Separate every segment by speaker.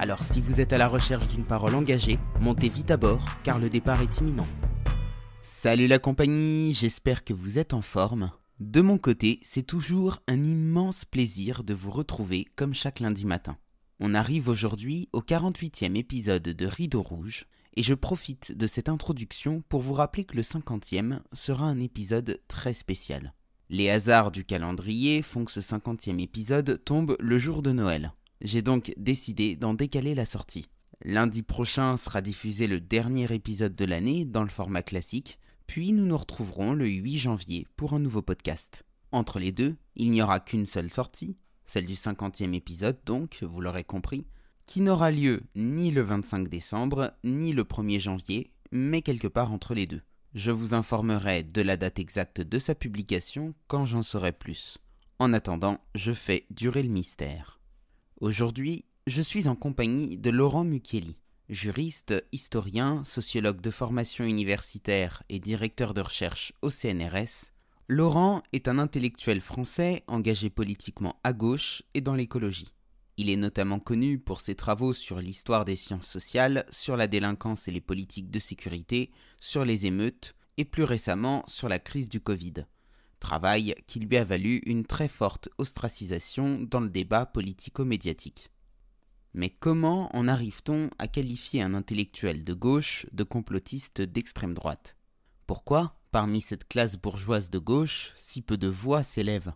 Speaker 1: Alors si vous êtes à la recherche d'une parole engagée, montez vite à bord car le départ est imminent. Salut la compagnie, j'espère que vous êtes en forme. De mon côté, c'est toujours un immense plaisir de vous retrouver comme chaque lundi matin. On arrive aujourd'hui au 48e épisode de Rideau Rouge, et je profite de cette introduction pour vous rappeler que le 50e sera un épisode très spécial. Les hasards du calendrier font que ce 50e épisode tombe le jour de Noël. J'ai donc décidé d'en décaler la sortie. Lundi prochain sera diffusé le dernier épisode de l'année dans le format classique, puis nous nous retrouverons le 8 janvier pour un nouveau podcast. Entre les deux, il n'y aura qu'une seule sortie, celle du 50e épisode donc, vous l'aurez compris, qui n'aura lieu ni le 25 décembre, ni le 1er janvier, mais quelque part entre les deux. Je vous informerai de la date exacte de sa publication quand j'en saurai plus. En attendant, je fais durer le mystère. Aujourd'hui, je suis en compagnie de Laurent Mucchielli, juriste, historien, sociologue de formation universitaire et directeur de recherche au CNRS. Laurent est un intellectuel français engagé politiquement à gauche et dans l'écologie. Il est notamment connu pour ses travaux sur l'histoire des sciences sociales, sur la délinquance et les politiques de sécurité, sur les émeutes et plus récemment sur la crise du Covid travail qui lui a valu une très forte ostracisation dans le débat politico-médiatique. Mais comment en arrive-t-on à qualifier un intellectuel de gauche de complotiste d'extrême droite? Pourquoi, parmi cette classe bourgeoise de gauche, si peu de voix s'élèvent?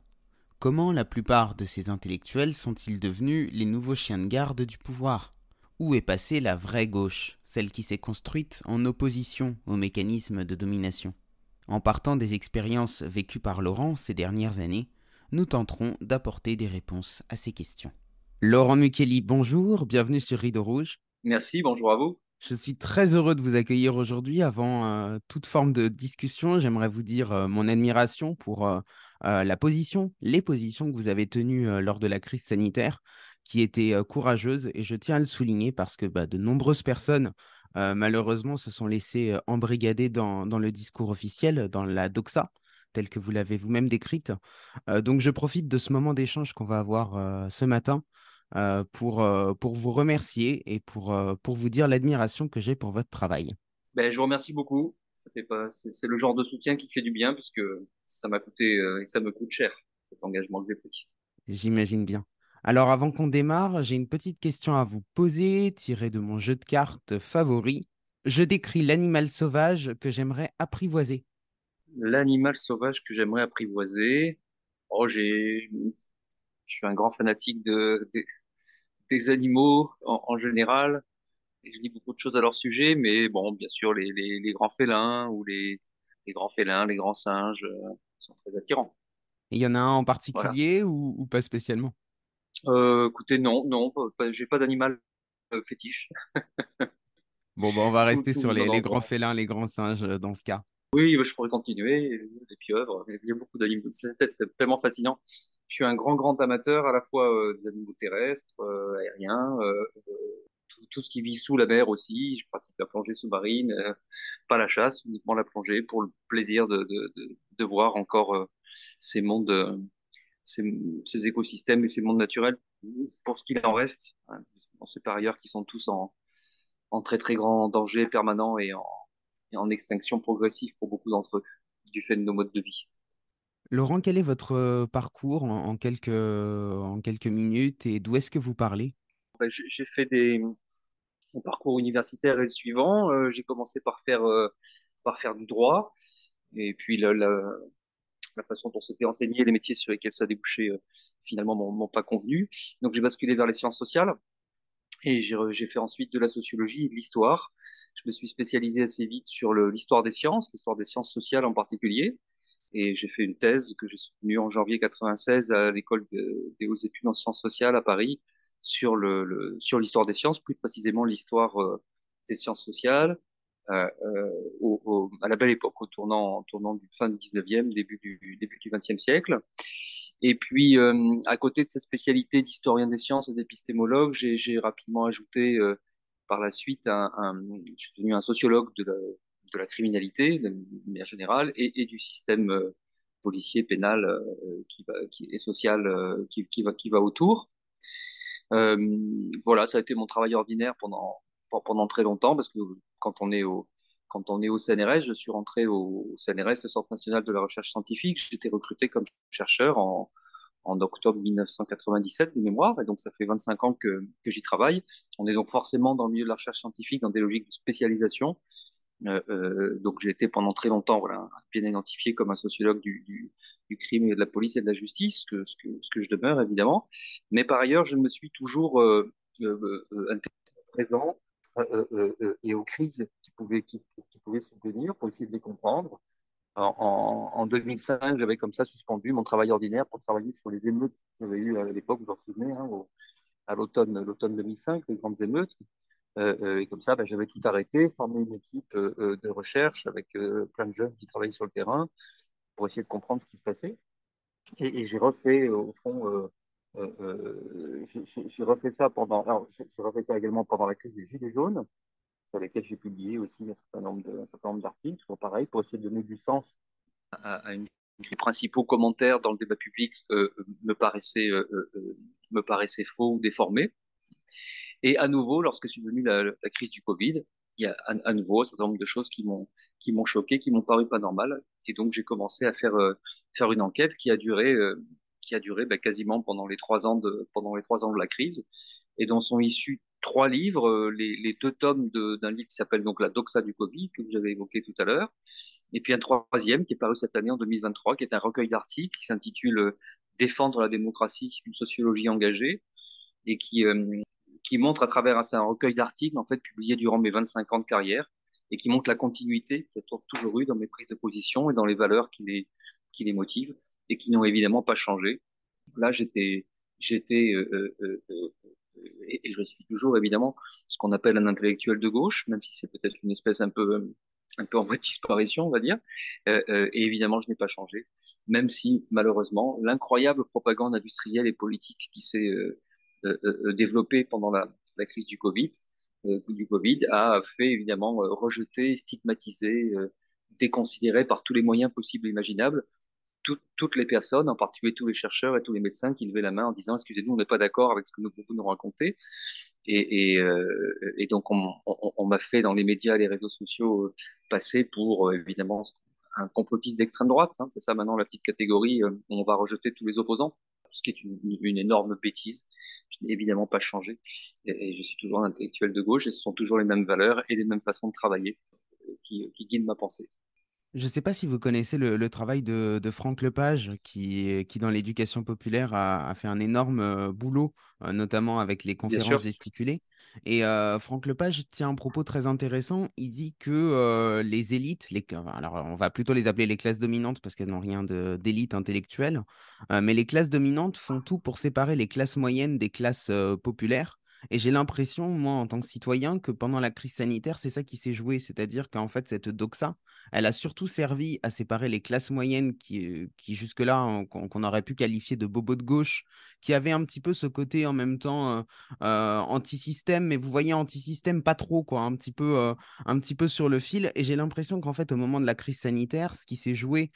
Speaker 1: Comment la plupart de ces intellectuels sont-ils devenus les nouveaux chiens de garde du pouvoir? Où est passée la vraie gauche, celle qui s'est construite en opposition aux mécanismes de domination? En partant des expériences vécues par Laurent ces dernières années, nous tenterons d'apporter des réponses à ces questions. Laurent Mukeli, bonjour, bienvenue sur Rideau Rouge.
Speaker 2: Merci, bonjour à vous.
Speaker 1: Je suis très heureux de vous accueillir aujourd'hui. Avant euh, toute forme de discussion, j'aimerais vous dire euh, mon admiration pour euh, la position, les positions que vous avez tenues lors de la crise sanitaire, qui étaient courageuses. Et je tiens à le souligner parce que bah, de nombreuses personnes euh, malheureusement, se sont laissés euh, embrigader dans, dans, le discours officiel, dans la doxa, telle que vous l'avez vous-même décrite. Euh, donc, je profite de ce moment d'échange qu'on va avoir ce matin pour, pour vous remercier et pour, pour vous dire l'admiration que j'ai pour votre travail.
Speaker 2: Ben, je vous remercie beaucoup. Ça fait pas, c'est, le genre de soutien qui fait du bien puisque ça m'a coûté et ça me coûte cher cet engagement que j'ai pris.
Speaker 1: J'imagine bien. Alors avant qu'on démarre, j'ai une petite question à vous poser, tirée de mon jeu de cartes favori. Je décris l'animal sauvage que j'aimerais apprivoiser.
Speaker 2: L'animal sauvage que j'aimerais apprivoiser. Oh, j'ai, je suis un grand fanatique de, des animaux en, général. Et je lis beaucoup de choses à leur sujet, mais bon, bien sûr, les, les, grands félins ou les, les, grands félins, les grands singes euh, sont très attirants.
Speaker 1: Il y en a un en particulier ou pas spécialement?
Speaker 2: Euh, écoutez, non, non, j'ai pas d'animal euh, fétiche.
Speaker 1: bon, bah, on va rester sur les, grands félins, les grands singes euh, dans ce cas.
Speaker 2: Oui, je pourrais continuer. Les pieuvres, il y a beaucoup d'animaux. C'est tellement fascinant. Je suis un grand, grand amateur à la fois des animaux terrestres, aériens, tout, ce qui vit sous la mer aussi. Je pratique la plongée sous-marine, pas la chasse, uniquement la plongée pour le plaisir de, de, de voir encore ces mondes ces, écosystèmes et ces mondes naturels, pour ce qu'il en reste, dans ces par ailleurs qui sont tous en, en très très grand danger permanent et en, en extinction progressive pour beaucoup d'entre eux, du fait de nos modes de vie.
Speaker 1: Laurent, quel est votre parcours en, quelques, en quelques minutes et d'où est-ce que vous parlez?
Speaker 2: Ben, J'ai fait des... Mon parcours universitaire est le suivant. Euh, j'ai commencé par faire, euh, par faire du droit. Et puis la, la façon dont c'était enseigné, les métiers sur lesquels ça débouchait euh, finalement m'ont pas convenu. Donc j'ai basculé vers les sciences sociales et j'ai fait ensuite de la sociologie et de l'histoire. Je me suis spécialisé assez vite sur l'histoire des sciences, l'histoire des sciences sociales en particulier. Et j'ai fait une thèse que j'ai soutenue en janvier 96 à l'école des hautes études en sciences sociales à Paris sur le, sur l'histoire des sciences, plus précisément l'histoire euh, des sciences sociales, euh, au, à la belle époque, au tournant, tournant du fin du 19e, début du, début du 20e siècle. Et puis, à côté de cette spécialité d'historien des sciences et d'épistémologue, j'ai rapidement ajouté par la suite, un, un, je suis devenu un sociologue de la, de la criminalité de manière générale et, et du système euh, policier, pénal euh, qui va, qui, et social euh, qui, qui, va, qui va autour. voilà, ça a été mon travail ordinaire pendant, pendant très longtemps parce que quand on est au, quand on est au CNRS, je suis rentré au CNRS, le Centre national de la recherche scientifique. J'étais recruté comme chercheur en, en octobre 1997 de mémoire, et donc ça fait 25 ans que, que j'y travaille. On est donc forcément dans le milieu de la recherche scientifique, dans des logiques de spécialisation. Euh, euh, donc j'ai été pendant très longtemps voilà, bien identifié comme un sociologue du, du, du, crime et de la police et de la justice, que, ce, que, ce que je demeure évidemment. Mais par ailleurs, je me suis toujours euh, euh, euh présent et aux crises qui pouvaient, qui, qui pouvaient pour essayer de les comprendre. En, en, 2005, j'avais comme ça suspendu mon travail ordinaire pour travailler sur les émeutes qu'il y avait eu à l'époque, vous en souvenez, hein, à l'automne, l'automne 2005, les grandes émeutes. Euh, euh, et comme ça, ben, j'avais tout arrêté, formé une équipe euh, de recherche avec plein de jeunes qui travaillaient sur le terrain pour essayer de comprendre ce qui se passait. Et j'ai refait, au fond, j'ai refait ça pendant, alors j'ai refait ça également pendant la crise des Gilets jaunes sur lesquels j'ai publié aussi un certain nombre d'articles, toujours pareil, pour essayer de donner du sens à, une les principaux commentaires dans le débat public euh, me paraissaient euh, euh, me paraissaient faux ou déformés. Et à nouveau, lorsque suis venue la, crise du Covid, il y a à, à, nouveau un certain nombre de choses qui m'ont qui m'ont choqué, qui m'ont paru pas normales. Et donc j'ai commencé à faire faire une enquête qui a duré qui a duré bah, quasiment pendant les trois ans de pendant les trois ans de la crise. Et dont sont issus trois livres, euh, les, deux tomes d'un livre qui s'appelle donc La Doxa du Covid, que j'avais évoqué tout à l'heure, et puis un troisième qui est paru cette année en 2023, qui est un recueil d'articles qui s'intitule euh, Défendre la démocratie, une sociologie engagée, et qui, euh, qui montre à travers un, recueil d'articles en fait publié durant mes 25 ans de carrière, et qui montre la continuité qui a toujours eu dans mes prises de position et dans les valeurs qui les, qui les motivent, et qui n'ont évidemment pas changé. Là, j'étais j'étais euh, euh, euh, et, et, je suis toujours évidemment ce qu'on appelle un intellectuel de gauche, même si c'est peut-être une espèce un peu un peu en voie de disparition, on va dire. Euh, euh, et évidemment, je n'ai pas changé, même si malheureusement l'incroyable propagande industrielle et politique qui s'est euh, développée pendant la, crise du Covid, du Covid, a fait évidemment rejeter, stigmatiser, déconsidérer par tous les moyens possibles et imaginables tout, toutes les personnes, en particulier tous les chercheurs et tous les médecins qui levaient la main en disant excusez-nous, on n'est pas d'accord avec ce que nous, vous nous racontez. Et, et, euh, et donc on, on, on m'a fait dans les médias, les réseaux sociaux euh, passer pour euh, évidemment un complotiste d'extrême droite. Hein, c'est ça maintenant la petite catégorie. Euh, on va rejeter tous les opposants, ce qui est une, une énorme bêtise. Je n'ai évidemment pas changé et, et, je suis toujours un intellectuel de gauche et ce sont toujours les mêmes valeurs et les mêmes façons de travailler qui, qui guident ma pensée.
Speaker 1: Je ne sais pas si vous connaissez le, le travail de, de, Franck Lepage, qui, qui dans l'éducation populaire a, a, fait un énorme euh, boulot, euh, notamment avec les conférences gesticulées. Et euh, Franck Lepage tient un propos très intéressant. Il dit que euh, les élites, les, alors on va plutôt les appeler les classes dominantes parce qu'elles n'ont rien d'élite intellectuelle, euh, mais les classes dominantes font tout pour séparer les classes moyennes des classes populaires et j'ai l'impression, moi, en tant que citoyen, que pendant la crise sanitaire, c'est ça qui s'est joué. C'est-à-dire qu'en fait, cette doxa, elle a surtout servi à séparer les classes moyennes qui, euh, qui jusque-là, qu'on aurait pu qualifier de bobos de gauche, qui avaient un petit peu ce côté en même temps euh, euh, anti-système, mais vous voyez, anti-système pas trop, quoi, un petit peu, euh, un petit peu sur le fil. Et j'ai l'impression qu'en fait, au moment de la crise sanitaire, ce qui s'est joué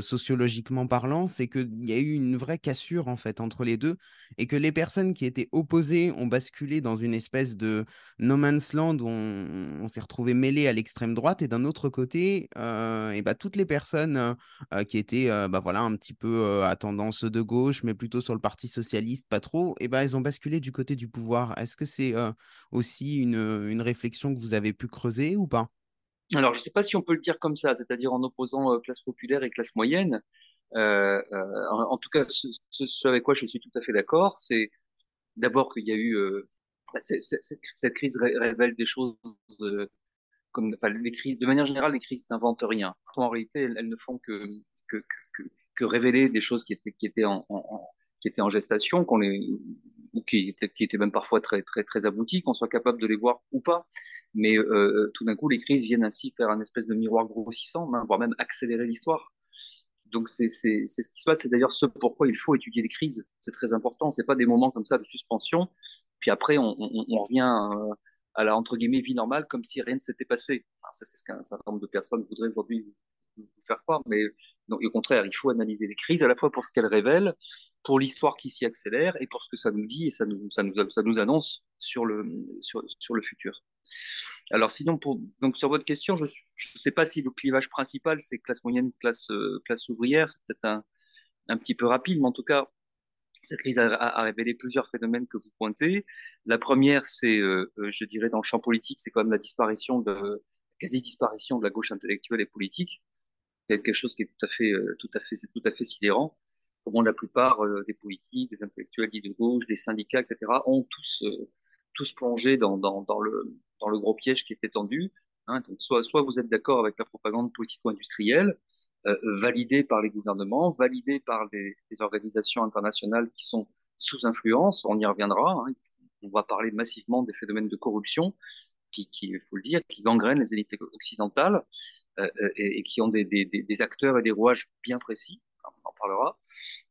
Speaker 1: sociologiquement parlant, c'est qu'il y a eu une vraie cassure, en fait, entre les deux, et que les personnes qui étaient opposées ont basculé basculé dans une espèce de no man's land où on, s'est retrouvé mêlé à l'extrême droite et d'un autre côté, euh, et bah, toutes les personnes euh, qui étaient euh, bah, voilà, un petit peu à tendance de gauche, mais plutôt sur le Parti socialiste, pas trop, et bah, elles ont basculé du côté du pouvoir. Est-ce que c'est aussi une, une réflexion que vous avez pu creuser ou pas?
Speaker 2: Alors, je ne sais pas si on peut le dire comme ça, c'est-à-dire en opposant classe populaire et classe moyenne. En, tout cas, ce, avec quoi je suis tout à fait d'accord, c'est d'abord qu'il y a eu euh, cette, cette, crise révèle des choses euh, comme enfin, les crises, de manière générale, les crises n'inventent rien. En réalité, elles, ne font que, que, que, que, révéler des choses qui étaient, qui étaient en, en, qui étaient en gestation, qu'on les qui, qui étaient même parfois très, très, très aboutis, qu'on soit capable de les voir ou pas. Mais euh, tout d'un coup, les crises viennent ainsi faire un espèce de miroir grossissant, hein, voire même accélérer l'histoire. Donc c'est ce qui se passe. C'est d'ailleurs ce pourquoi il faut étudier les crises. C'est très important. C'est pas des moments comme ça de suspension. Puis après, on, on, on revient euh, à la entre guillemets vie normale comme si rien ne s'était passé. Ça, c'est ce qu'un certain nombre de personnes voudraient aujourd'hui vous faire croire, mais non, au contraire, il faut analyser les crises à la fois pour ce qu'elles révèlent, pour l'histoire qui s'y accélère et pour ce que ça nous dit et ça nous, ça nous, ça nous annonce sur le, sur, sur le futur. Alors sinon, pour, donc sur votre question, je ne sais pas si le clivage principal, c'est classe moyenne, classe, euh, classe ouvrière, c'est peut-être un, un petit peu rapide, mais en tout cas, cette crise a, a, révélé plusieurs phénomènes que vous pointez. La première, c'est, euh, euh, je dirais, dans le champ politique, c'est quand même la disparition de, quasi-disparition de la gauche intellectuelle et politique quelque chose qui est tout à fait, euh, tout à fait, c'est tout à fait sidérant. Comment la plupart euh, des politiques, des intellectuels dits de gauche, des syndicats, etc., ont tous, tous plongé dans, dans, dans, le, dans le gros piège qui était tendu. Hein. Donc, soit, soit vous êtes d'accord avec la propagande politico-industrielle, euh, validée par les gouvernements, validée par les, organisations internationales qui sont sous influence, on y reviendra. Hein. On va parler massivement des phénomènes de corruption, qui, il faut le dire, qui gangrènent les élites occidentales euh, euh, et, qui ont des, acteurs et des rouages bien précis. On en parlera.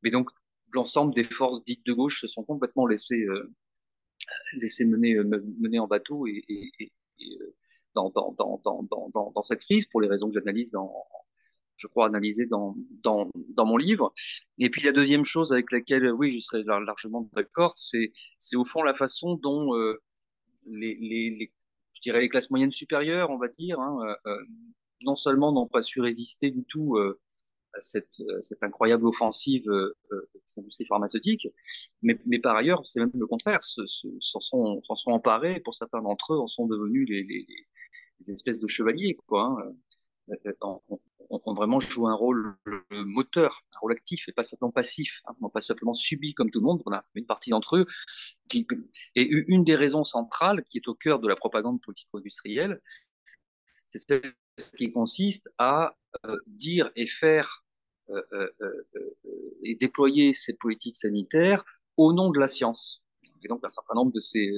Speaker 2: Mais donc, l'ensemble des forces dites de gauche se sont complètement laissées, laissées mener, euh, mener en bateau et, et, et euh, dans, dans, dans, dans, cette crise, pour les raisons que j'analyse dans, je crois, analyser dans, dans, mon livre. Et puis la deuxième chose avec laquelle, oui, je serais largement d'accord, c'est, au fond la façon dont euh, les, les, les, je dirais les classes moyennes supérieures, on va dire, hein, euh, non seulement n'ont pas su résister du tout euh, cette, cette, incroyable offensive euh, de l'industrie pharmaceutique, mais, mais, par ailleurs, c'est même le contraire, s'en sont, sont emparés, pour certains d'entre eux, en sont devenus les, les, les espèces de chevaliers, quoi. Hein, ont, ont, vraiment joué un rôle moteur, un rôle actif et pas simplement passif, hein, pas simplement subi comme tout le monde. On a une partie d'entre eux qui et une des raisons centrales qui est au cœur de la propagande politico-industrielle, c'est celle qui consiste à euh, dire et faire euh, euh, euh, et déployer ces politiques sanitaires au nom de la science. Et donc un certain nombre de ces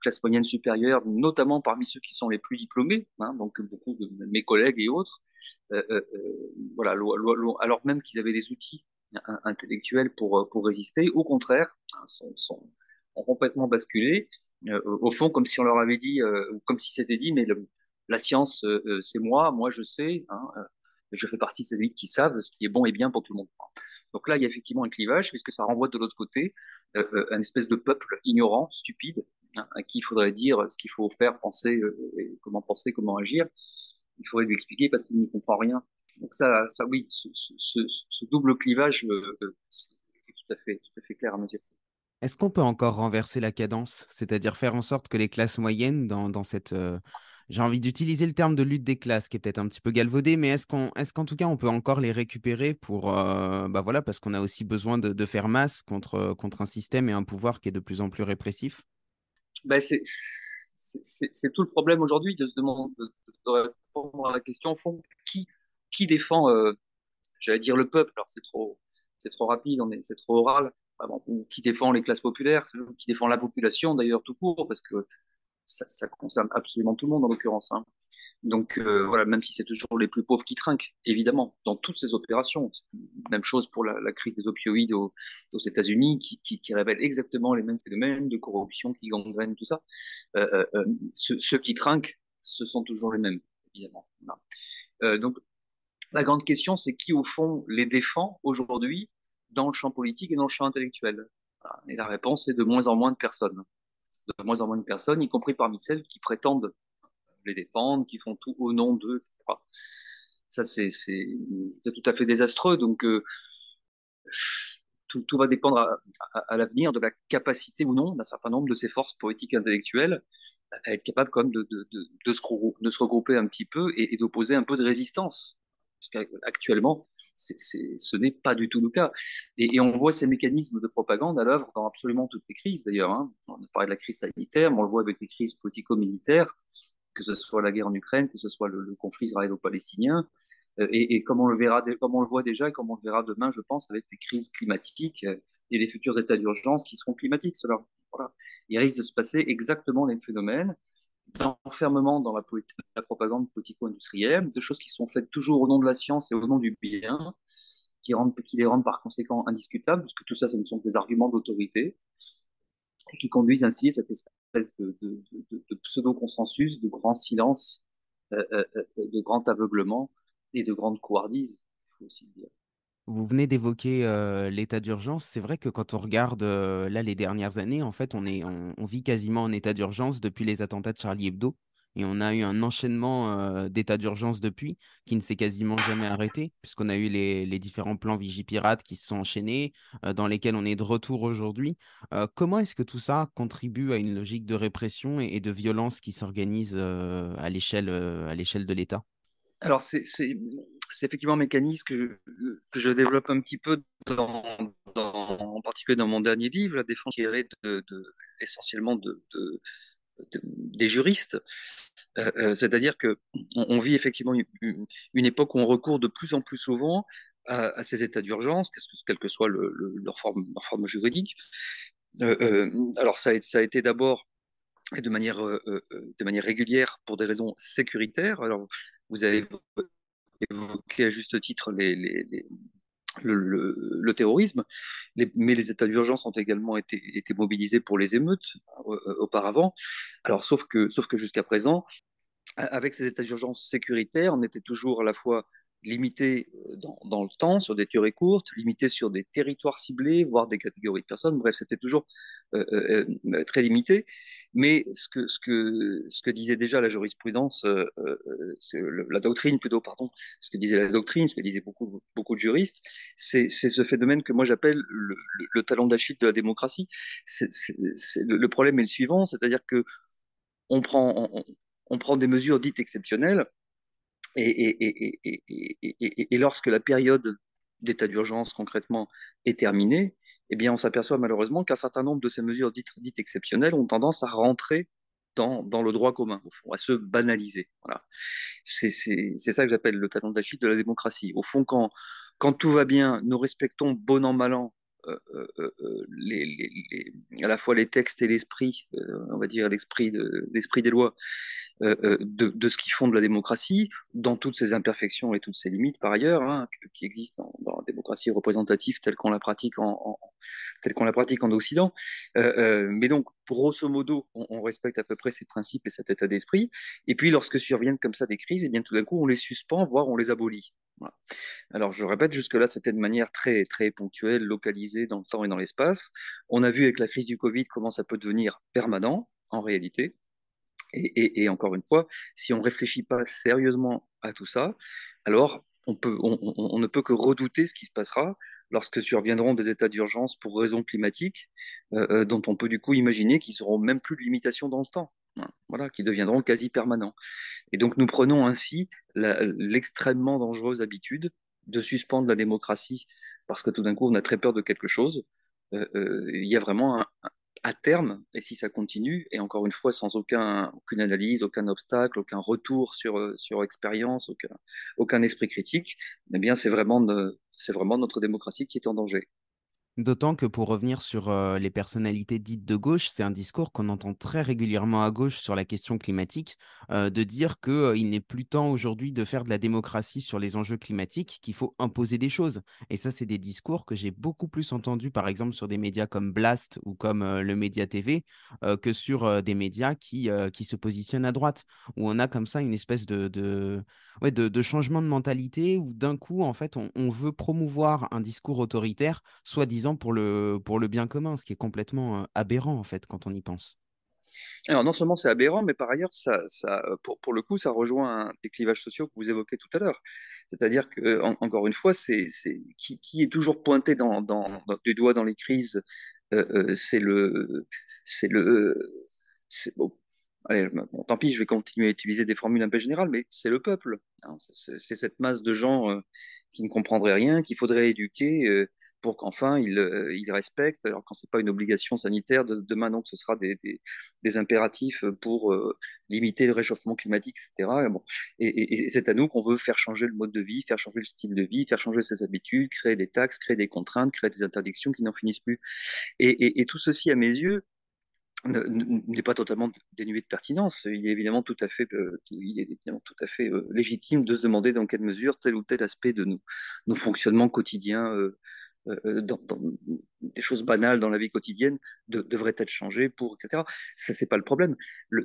Speaker 2: classes moyennes supérieures, notamment parmi ceux qui sont les plus diplômés, hein, donc beaucoup de mes collègues et autres, euh, euh, voilà, alors même qu'ils avaient des outils intellectuels pour, pour résister, au contraire, hein, sont, sont, ont complètement basculé, euh, au fond comme si on leur avait dit, comme si c'était dit, mais le, la science, c'est moi, moi je sais, hein, je fais partie de ces élites qui savent ce qui est bon et bien pour tout le monde. Donc là, il y a effectivement un clivage, puisque ça renvoie de l'autre côté euh, un espèce de peuple ignorant, stupide, hein, à qui il faudrait dire ce qu'il faut faire, penser, euh, et comment penser, comment agir. Il faudrait lui expliquer parce qu'il n'y comprend rien. Donc ça, ça oui, ce, double clivage euh, est tout à fait, clair à mesure.
Speaker 1: Est-ce qu'on peut encore renverser la cadence, c'est-à-dire faire en sorte que les classes moyennes, dans, cette, euh, j'ai envie d'utiliser le terme de lutte des classes, qui est peut-être un petit peu galvaudé, mais est-ce qu'en est qu'en tout cas on peut encore les récupérer pour, euh, bah voilà, parce qu'on a aussi besoin de, faire masse contre, contre un système et un pouvoir qui est de plus en plus répressif?
Speaker 2: Ben c'est tout le problème aujourd'hui de se demander, de, répondre à la question au fond, qui, qui défend, euh, j'allais dire le peuple, alors c'est trop, trop rapide, c'est trop oral, qui défend les classes populaires, qui défend la population d'ailleurs tout court, parce que ça, ça concerne absolument tout le monde en l'occurrence. Hein. Donc euh, voilà, même si c'est toujours les plus pauvres qui trinquent, évidemment, dans toutes ces opérations. Même chose pour la, la crise des opioïdes aux, aux États-Unis, qui, qui, qui, révèle exactement les mêmes phénomènes de corruption qui gangrènent tout ça. Euh, euh, euh ceux, ceux, qui trinquent, ce sont toujours les mêmes, évidemment. Euh, donc la grande question, c'est qui au fond les défend aujourd'hui dans le champ politique et dans le champ intellectuel? Et la réponse est de moins en moins de personnes de moins en moins de personnes, y compris parmi celles qui prétendent les défendre, qui font tout au nom d'eux, etc. Ça, c'est tout à fait désastreux. Donc, euh, tout, va dépendre à, l'avenir de la capacité ou non d'un certain nombre de ces forces politiques intellectuelles à être capable quand même de se regrouper un petit peu et, et d'opposer un peu de résistance. Parce qu'actuellement, ce n'est pas du tout le cas. Et, on voit ces mécanismes de propagande à l'œuvre dans absolument toutes les crises, d'ailleurs. Hein. On a parlé de la crise sanitaire, mais on le voit avec les crises politico-militaires, que ce soit la guerre en Ukraine, que ce soit le, conflit israélo-palestinien. et, et, comme on le verra, comme on le voit déjà et comme on le verra demain, je pense, avec les crises climatiques et les futurs états d'urgence qui seront climatiques. Cela, voilà. Il risque de se passer exactement les phénomènes d'enfermement dans la, propagande politico-industrielle, de choses qui sont faites toujours au nom de la science et au nom du bien, qui, rendent, qui les rendent par conséquent indiscutables, puisque tout ça, ce ne sont que des arguments d'autorité, et qui conduisent ainsi à cette espèce de, de pseudo-consensus, de grand silence, euh, euh, euh, de grand aveuglement et de grande couardise, il faut aussi le dire.
Speaker 1: Vous venez d'évoquer l'état d'urgence. C'est vrai que quand on regarde là les dernières années, en fait, on, vit quasiment en état d'urgence depuis les attentats de Charlie Hebdo. Et on a eu un enchaînement d'états d'urgence depuis, qui ne s'est quasiment jamais arrêté, puisqu'on a eu les, les différents plans Vigipirate qui se sont enchaînés, dans lesquels on est de retour aujourd'hui. Comment est-ce que tout ça contribue à une logique de répression et, de violence qui s'organise à l'échelle de l'État?
Speaker 2: Alors, c'est effectivement un mécanisme que, je développe un petit peu en particulier dans mon dernier livre, La défense tirée de, essentiellement de, de, des juristes. Euh, euh, C'est-à-dire que on, vit effectivement une, époque où on recourt de plus en plus souvent à, ces états d'urgence, quelle que soit le, le, leur, forme, juridique. Euh, alors ça a, été d'abord de manière, de manière régulière pour des raisons sécuritaires. Alors vous avez évoqué à juste titre le, terrorisme, mais les états d'urgence ont également été, mobilisés pour les émeutes euh, auparavant. Alors, sauf que jusqu'à présent, avec ces états d'urgence sécuritaires, on était toujours à la fois limité euh, dans, dans, le temps, sur des durées courtes, limité sur des territoires ciblés, voire des catégories de personnes. Bref, c'était toujours euh, euh, euh, très limité. Mais ce que, ce, que, ce que disait déjà la jurisprudence, euh, euh la doctrine plutôt, pardon, ce que disait la doctrine, ce que disaient beaucoup, beaucoup de juristes, c'est ce phénomène que moi j'appelle le, le, le, talon d'Achille de la démocratie. C est, c le problème est le suivant, c'est-à-dire que on prend, on prend des mesures dites exceptionnelles et, et, et, et, lorsque la période d'état d'urgence concrètement est terminée, eh bien, on s'aperçoit malheureusement qu'un certain nombre de ces mesures dites, dites exceptionnelles ont tendance à rentrer dans, dans, le droit commun, au fond, à se banaliser. Voilà. C'est ça que j'appelle le talent d'Achille de la démocratie. Au fond, quand, quand tout va bien, nous respectons bon an, mal an les, les, les, à la fois les textes et l'esprit, euh, on va dire l'esprit de, l'esprit des lois, euh, euh, de, ce qui fonde la démocratie, dans toutes ses imperfections et toutes ses limites par ailleurs, hein, qui existent dans, la démocratie représentative telle qu'on la pratique en, telle qu'on la pratique en Occident. mais donc, grosso modo, on, on, respecte à peu près ces principes et cet état d'esprit. Et puis, lorsque surviennent comme ça des crises, et eh bien tout d'un coup, on les suspend, voire on les abolit. Alors, je répète, jusque-là, c'était de manière très, très ponctuelle, localisée dans le temps et dans l'espace. On a vu avec la crise du Covid comment ça peut devenir permanent, en réalité. Et, encore une fois, si on ne réfléchit pas sérieusement à tout ça, alors on, ne peut que redouter ce qui se passera lorsque surviendront des états d'urgence pour raisons climatiques, euh, euh dont on peut du coup imaginer qu'ils seront même plus de limitation dans le temps voilà, qui deviendront quasi permanents. Et donc nous prenons ainsi l'extrêmement dangereuse habitude de suspendre la démocratie parce que tout d'un coup on a très peur de quelque chose. Euh, euh, il y a vraiment un, à terme, et si ça continue, et encore une fois sans aucun, aucune analyse, aucun obstacle, aucun retour sur, sur expérience, aucun, aucun esprit critique, eh bien c'est vraiment, c'est vraiment notre démocratie qui est en danger.
Speaker 1: D'autant que pour revenir sur les personnalités dites de gauche, c'est un discours qu'on entend très régulièrement à gauche sur la question climatique, de dire qu'il n'est plus temps aujourd'hui de faire de la démocratie sur les enjeux climatiques, qu'il faut imposer des choses. Et ça, c'est des discours que j'ai beaucoup plus entendus, par exemple, sur des médias comme Blast ou comme le Média TV, que sur des médias qui, qui se positionnent à droite, où on a comme ça une espèce de, de, ouais, de changement de mentalité, où d'un coup, en fait, on, on veut promouvoir un discours autoritaire, soit disant pour le, pour le bien commun, ce qui est complètement aberrant en fait quand on y pense.
Speaker 2: Alors non seulement c'est aberrant, mais par ailleurs, ça, ça, pour, pour le coup, ça rejoint des clivages sociaux que vous évoquez tout à l'heure. C'est-à-dire que, en, encore une fois, c'est qui, qui est toujours pointé dans, dans, dans, du doigt dans les crises, euh, euh, c'est le, c'est le, bon, allez, bon, tant pis, je vais continuer à utiliser des formules un peu générales, mais c'est le peuple. C'est cette masse de gens euh, qui ne comprendraient rien, qu'il faudrait éduquer, euh, pour qu'enfin ils, ils, respectent, alors quand c'est pas une obligation sanitaire, de, demain donc ce sera des, impératifs pour limiter le réchauffement climatique, etc. Bon. Et, et, et c'est à nous qu'on veut faire changer le mode de vie, faire changer le style de vie, faire changer ses habitudes, créer des taxes, créer des contraintes, créer des interdictions qui n'en finissent plus. Et, tout ceci, à mes yeux, n'est pas totalement dénué de pertinence. Il est évidemment tout à fait, euh, il est évidemment tout à fait euh, légitime de se demander dans quelle mesure tel ou tel aspect de nos, fonctionnements quotidiens, euh, dans, dans, des choses banales dans la vie quotidienne, de, devraient être changées pour, etc. Ça, c'est pas le problème.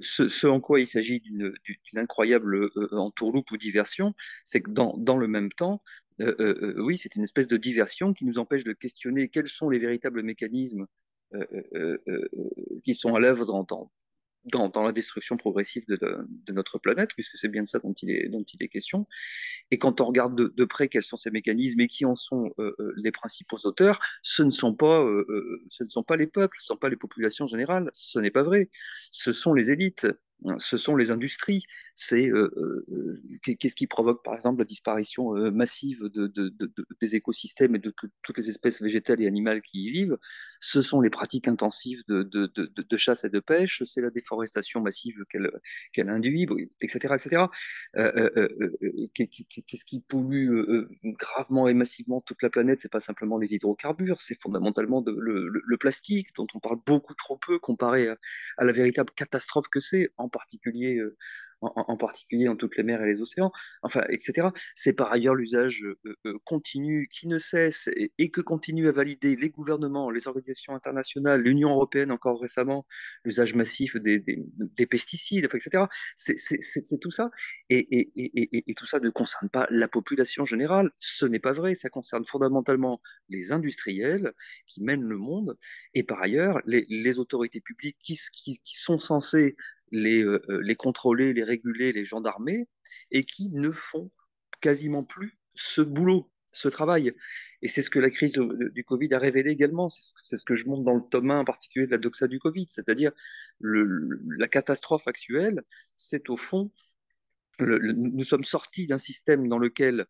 Speaker 2: Ce, ce, en quoi il s'agit d'une incroyable entourloupe ou diversion, c'est que dans, dans le même temps, euh, euh, oui, c'est une espèce de diversion qui nous empêche de questionner quels sont les véritables mécanismes euh, qui sont à l'œuvre dans, dans, dans, la destruction progressive de, de, de notre planète, puisque c'est bien de ça dont il est, dont il est question. Et quand on regarde de, de près quels sont ces mécanismes et qui en sont euh, les principaux auteurs, ce ne sont pas, euh, ce ne sont pas les peuples, ce ne sont pas les populations générales, ce n'est pas vrai. Ce sont les élites, ce sont les industries. C'est euh, euh, qu'est-ce qui provoque, par exemple, la disparition euh, massive de, de, de, des écosystèmes et de toutes les espèces végétales et animales qui y vivent. Ce sont les pratiques intensives de, chasse et de pêche. C'est la déforestation massive qu'elle induit, etc., etc. qu'est-ce qui pollue gravement et massivement toute la planète? C'est pas simplement les hydrocarbures, c'est fondamentalement le, plastique dont on parle beaucoup trop peu comparé à, à la véritable catastrophe que c'est particulier euh, en, en, particulier dans toutes les mers et les océans, enfin, etc. C'est par ailleurs l'usage euh, euh, continu qui ne cesse et, que continuent à valider les gouvernements, les organisations internationales, l'Union européenne encore récemment, l'usage massif des, des, des, pesticides, etc. C'est tout ça. Et, et, et, tout ça ne concerne pas la population générale. Ce n'est pas vrai. Ça concerne fondamentalement les industriels qui mènent le monde et par ailleurs les, autorités publiques qui sont censées les, euh, les contrôler, les réguler, les gendarmer, et qui ne font quasiment plus ce boulot, ce travail. Et c'est ce que la crise du Covid a révélé également. C'est ce que je montre dans le tome 1 en particulier de la doxa du Covid, c'est-à-dire la catastrophe actuelle, c'est au fond, nous sommes sortis d'un système dans lequel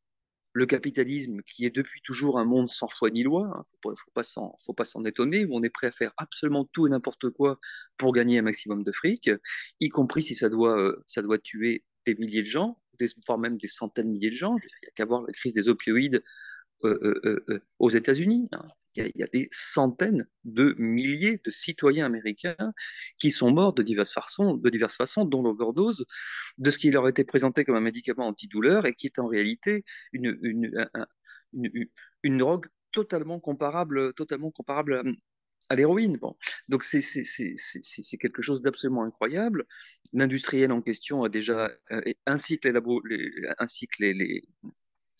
Speaker 2: le capitalisme, qui est depuis toujours un monde sans foi ni loi, il hein, ne faut pas s'en, étonner, où on est prêt à faire absolument tout et n'importe quoi pour gagner un maximum de fric, y compris si ça doit, euh, tuer des milliers de gens, voire même des centaines de milliers de gens. Il n'y a qu'à voir la crise des opioïdes aux États-Unis. Hein. Il, y a des centaines de milliers de citoyens américains qui sont morts de diverses façons, de diverses façons dont l'overdose de ce qui leur était présenté comme un médicament antidouleur et qui est en réalité une, une, une, une drogue totalement comparable, totalement comparable à, l'héroïne. Bon. Donc c'est quelque chose d'absolument incroyable. L'industriel en question a déjà, euh, ainsi que les, labos, les, les,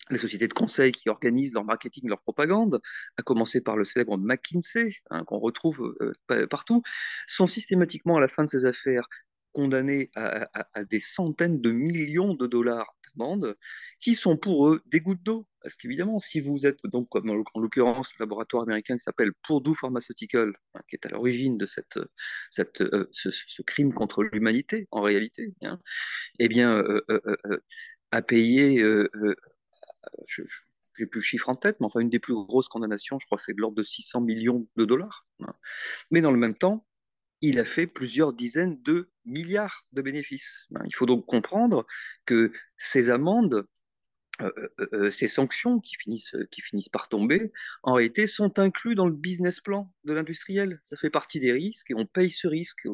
Speaker 2: les sociétés de conseil qui organisent leur marketing, leur propagande, à commencer par le célèbre McKinsey, hein, qu'on retrouve euh, partout, sont systématiquement à la fin de ces affaires condamnés à, à, à des centaines de millions de dollars d'amende, qui sont pour eux des gouttes d'eau. Parce qu'évidemment, si vous êtes, donc, comme en l'occurrence, le laboratoire américain qui s'appelle Purdue Pharmaceutical, hein, qui est à l'origine de cette, euh, ce, crime contre l'humanité, en réalité, hein, eh bien, euh, euh, euh payé je n'ai plus le chiffre en tête, mais enfin une des plus grosses condamnations, je crois c'est de l'ordre de 600 millions de dollars. Mais dans le même temps, il a fait plusieurs dizaines de milliards de bénéfices. Il faut donc comprendre que ces amendes, euh, euh, euh, ces sanctions qui finissent, qui finissent par tomber, en réalité, sont inclus dans le business plan de l'industriel. Ça fait partie des risques et on paye ce risque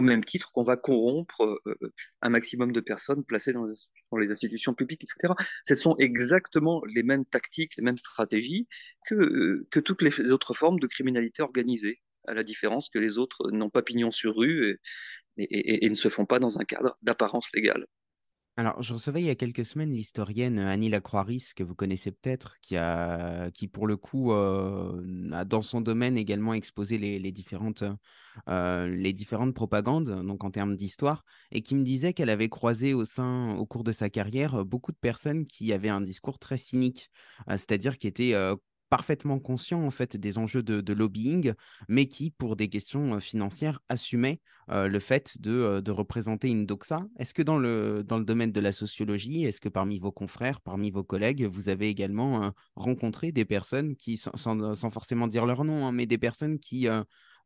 Speaker 2: même titre qu'on va corrompre euh, un maximum de personnes placées dans les, institutions publiques, etc. Ce sont exactement les mêmes tactiques, les mêmes stratégies que, euh, toutes les autres formes de criminalité organisée, à la différence que les autres n'ont pas pignon sur rue et ne se font pas dans un cadre d'apparence légale.
Speaker 1: Alors, je recevais il y a quelques semaines l'historienne Annie Lacroix-Ris, que vous connaissez peut-être, qui, a, qui pour le coup a dans son domaine également exposé les, différentes, les différentes propagandes, donc en termes d'histoire, et qui me disait qu'elle avait croisé au sein, au cours de sa carrière, beaucoup de personnes qui avaient un discours très cynique, c'est-à-dire qui étaient parfaitement conscients en fait des enjeux de, lobbying, mais qui, pour des questions financières, assumaient le fait de, représenter une doxa. Est-ce que dans le, domaine de la sociologie, est-ce que parmi vos confrères, parmi vos collègues, vous avez également rencontré des personnes qui, sans, forcément dire leur nom, hein, mais des personnes qui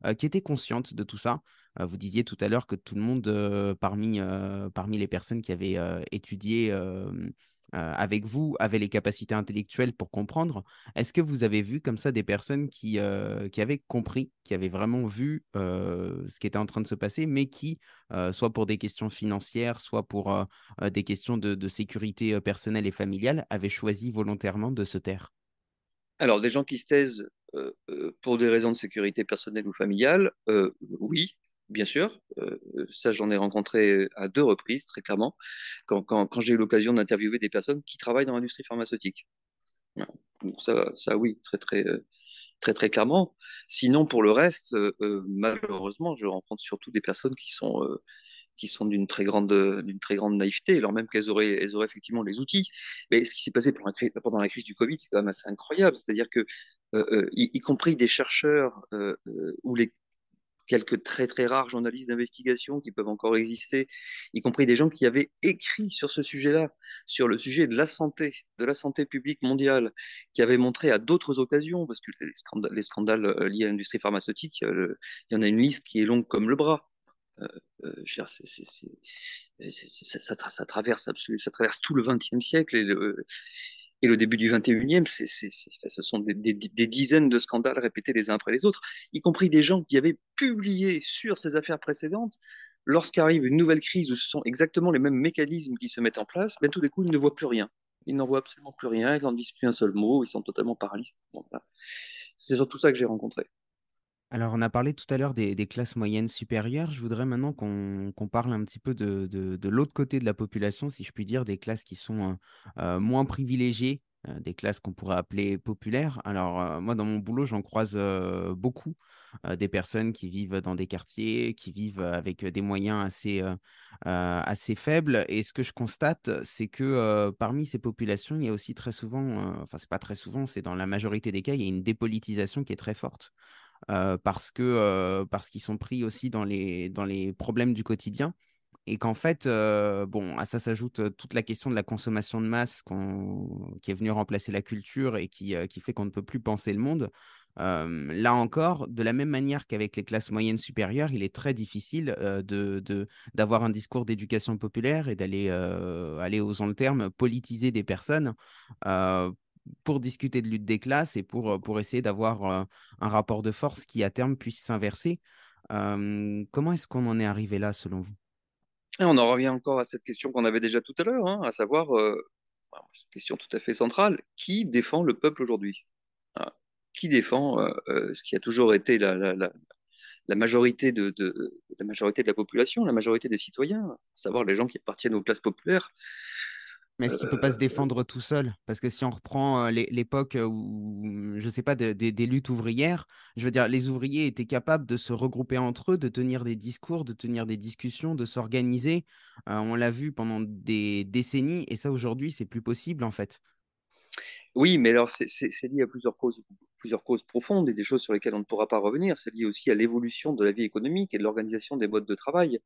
Speaker 1: étaient conscientes de tout ça? Vous disiez tout à l'heure que tout le monde, parmi les personnes qui avaient étudié avec vous, avait les capacités intellectuelles pour comprendre. Est-ce que vous avez vu comme ça des personnes qui, qui avaient compris, qui avaient vraiment vu ce qui était en train de se passer, mais qui, soit pour des questions financières, soit pour des questions de, sécurité personnelle et familiale, avaient choisi volontairement de se taire?
Speaker 2: Alors, des gens qui se taisent euh, euh, pour des raisons de sécurité personnelle ou familiale, euh, oui, bien sûr. ça, j'en ai rencontré à deux reprises, très clairement, quand, j'ai eu l'occasion d'interviewer des personnes qui travaillent dans l'industrie pharmaceutique. Donc ça, ça, oui, très, très, très, très clairement. Sinon, pour le reste, malheureusement, je rencontre surtout des personnes qui sont qui sont d'une très grande, d'une très grande naïveté, alors même qu'elles auraient, elles auraient effectivement les outils. Mais ce qui s'est passé pendant la crise du Covid, c'est quand même assez incroyable. C'est-à-dire que, euh, euh, y, compris des chercheurs euh, ou les quelques très très rares journalistes d'investigation qui peuvent encore exister, y compris des gens qui avaient écrit sur ce sujet-là, sur le sujet de la santé, de la santé publique mondiale, qui avaient montré à d'autres occasions, parce que les scandales, les scandales liés à l'industrie pharmaceutique, il y en a une liste qui est longue comme le bras. Ça, traverse absolument, ça traverse tout le XXe siècle et le début du XXIe, c'est, ce sont des, dizaines de scandales répétés les uns après les autres, y compris des gens qui avaient publié sur ces affaires précédentes. Lorsqu'arrive une nouvelle crise où ce sont exactement les mêmes mécanismes qui se mettent en place, ben, tout d'un coup, ils ne voient plus rien. Ils n'en voient absolument plus rien, ils n'en disent plus un seul mot, ils sont totalement paralysés. C'est surtout ça que j'ai rencontré.
Speaker 1: Alors, on a parlé tout à l'heure des, classes moyennes supérieures. Je voudrais maintenant qu'on parle un petit peu de, l'autre côté de la population, si je puis dire, des classes qui sont euh, euh, moins privilégiées, euh, des classes qu'on pourrait appeler populaires. Alors, moi, dans mon boulot, j'en croise beaucoup, des personnes qui vivent dans des quartiers, qui vivent avec des moyens assez, assez faibles. Et ce que je constate, c'est que parmi ces populations, il y a aussi très souvent, enfin, c'est pas très souvent, c'est dans la majorité des cas, il y a une dépolitisation qui est très forte. Euh, parce que euh, parce qu'ils sont pris aussi dans les dans les problèmes du quotidien et qu'en fait, euh, bon, à ça s'ajoute toute la question de la consommation de masse qui est venue remplacer la culture et qui, qui fait qu'on ne peut plus penser le monde. là encore, de la même manière qu'avec les classes moyennes supérieures, il est très difficile de, d'avoir un discours d'éducation populaire et d'aller aller aux le terme politiser des personnes pour discuter de lutte des classes et pour, euh, pour essayer d'avoir euh, un rapport de force qui, à terme, puisse s'inverser. comment est-ce qu'on en est arrivé là, selon vous?
Speaker 2: On en revient encore à cette question qu'on avait déjà tout à l'heure, hein, à savoir, euh, une question tout à fait centrale, qui défend le peuple aujourd'hui? Ah, Qui défend ce qui a toujours été la, la, majorité de, de, la majorité de la population, la majorité des citoyens, à savoir les gens qui appartiennent aux classes populaires
Speaker 1: mais est-ce qu'il ne peut pas se défendre tout seul? Parce que si on reprend l'époque où, je ne sais pas, des luttes ouvrières, je veux dire, les ouvriers étaient capables de se regrouper entre eux, de tenir des discours, de tenir des discussions, de s'organiser. on l'a vu pendant des décennies, et ça, aujourd'hui, c'est plus possible, en fait.
Speaker 2: Oui, mais alors c'est lié à plusieurs causes, plusieurs causes profondes et des choses sur lesquelles on ne pourra pas revenir. C'est lié aussi à l'évolution de la vie économique et de l'organisation des modes de travail.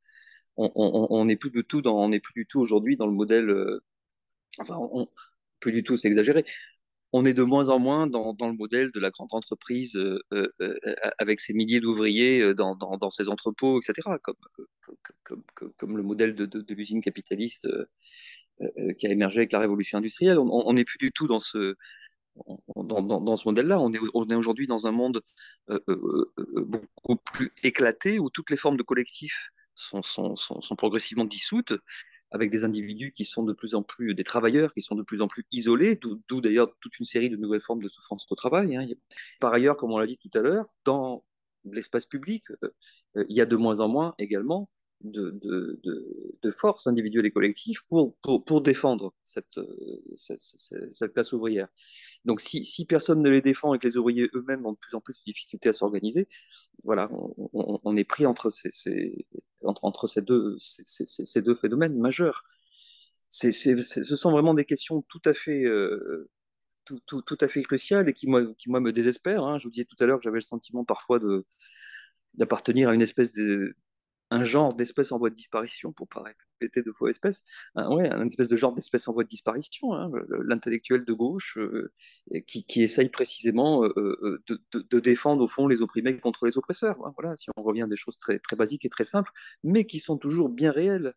Speaker 2: On n'est plus du tout dans, on n'est plus du tout aujourd'hui dans le modèle enfin, on, peut du tout s'exagérer. On est de moins en moins dans, le modèle de la grande entreprise euh, euh, euh, avec ses milliers d'ouvriers dans, ses entrepôts, etc., comme, le modèle de, l'usine capitaliste qui a émergé avec la révolution industrielle. On n'est plus du tout dans ce, modèle-là. On est, aujourd'hui dans un monde beaucoup plus éclaté où toutes les formes de collectifs sont progressivement dissoutes avec des individus qui sont de plus en plus des travailleurs, qui sont de plus en plus isolés, d'où d'ailleurs toute une série de nouvelles formes de souffrance au travail. Hein. Par ailleurs, comme on l'a dit tout à l'heure, dans l'espace public, euh, euh, il y a de moins en moins également de, de, de, forces individuelles et collectives pour, pour, pour défendre cette, cette, cette, classe ouvrière. Donc si, si, personne ne les défend et que les ouvriers eux-mêmes ont de plus en plus de difficultés à s'organiser, voilà, on, on, est pris entre ces, ces entre, ces, deux, ces, deux phénomènes majeurs. c'est ce sont vraiment des questions tout à fait, euh, tout, tout, tout, à fait crucial et qui, moi, qui, moi me désespère. Hein. Je vous disais tout à l'heure que j'avais le sentiment parfois d'appartenir à une espèce de, un genre d'espèce en voie de disparition, pour pas répéter deux fois espèce, un, espèce de genre d'espèce en voie de disparition, hein, l'intellectuel de gauche euh, qui, qui, essaye précisément euh, euh, de, défendre au fond les opprimés contre les oppresseurs. Hein, voilà, si on revient à des choses très, très basiques et très simples, mais qui sont toujours bien réelles.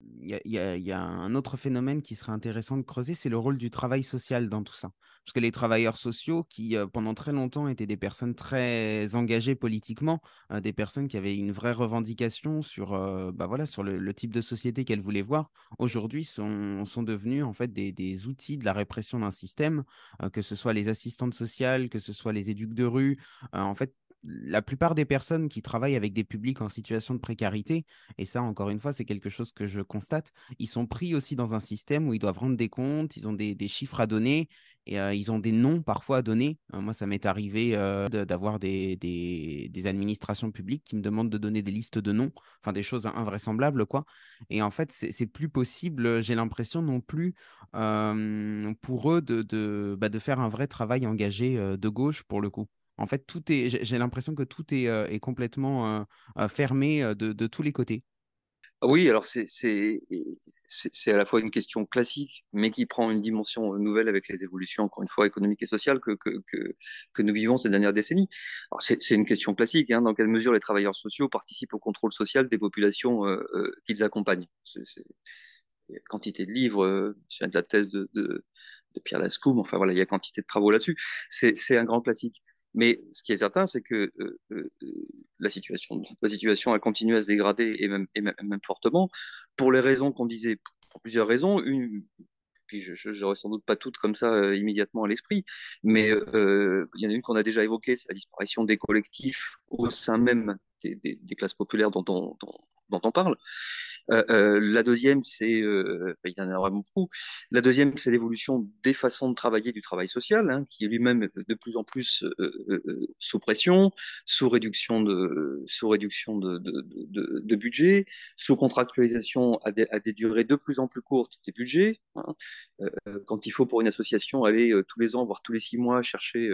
Speaker 1: Il y, a, un autre phénomène qui serait intéressant de creuser, c'est le rôle du travail social dans tout ça. Parce que les travailleurs sociaux, qui pendant très longtemps étaient des personnes très engagées politiquement, euh, des personnes qui avaient une vraie revendication sur, euh, bah voilà, sur le, type de société qu'elles voulaient voir, aujourd'hui sont, sont devenus en fait des, des outils de la répression d'un système, euh, que ce soit les assistantes sociales, que ce soit les éduques de rue. en fait, la plupart des personnes qui travaillent avec des publics en situation de précarité, et ça, encore une fois, c'est quelque chose que je constate, ils sont pris aussi dans un système où ils doivent rendre des comptes, ils ont des, chiffres à donner, euh, ils ont des noms parfois à donner. Euh, moi, ça m'est arrivé euh, d'avoir des, administrations publiques qui me demandent de donner des listes de noms, enfin des choses invraisemblables, quoi. Et en fait, c'est plus possible, j'ai l'impression non plus, pour eux bah, de faire un vrai travail engagé de gauche, pour le coup. En fait, tout est, j'ai l'impression que tout est, euh, complètement euh, euh, fermé de, tous les côtés.
Speaker 2: Oui, alors c'est à la fois une question classique, mais qui prend une dimension nouvelle avec les évolutions, encore une fois, économiques et sociales que, que, que, nous vivons ces dernières décennies. C'est une question classique, hein, dans quelle mesure les travailleurs sociaux participent au contrôle social des populations euh, qu'ils accompagnent. C'est quantité de livres, je de la thèse de, de, de Pierre Lascoum, enfin voilà, il y a quantité de travaux là-dessus. C'est un grand classique. Mais ce qui est certain, c'est que euh, euh, la, situation, la situation a continué à se dégrader et même, et même, même fortement pour les raisons qu'on disait, pour plusieurs raisons. Une, puis je n'aurais sans doute pas toutes comme ça euh, immédiatement à l'esprit, mais euh, il y en a une qu'on a déjà évoquée, c'est la disparition des collectifs au sein même des, des, classes populaires dont on, dont on parle. Euh, euh, la deuxième, c'est, euh, il y en a vraiment beaucoup. La deuxième, c'est l'évolution des façons de travailler du travail social, hein, qui est lui-même de plus en plus sous pression, sous réduction de, sous réduction de, budget, sous contractualisation à des, à des, durées de plus en plus courtes des budgets. Hein. quand il faut pour une association aller tous les ans, voire tous les six mois, chercher,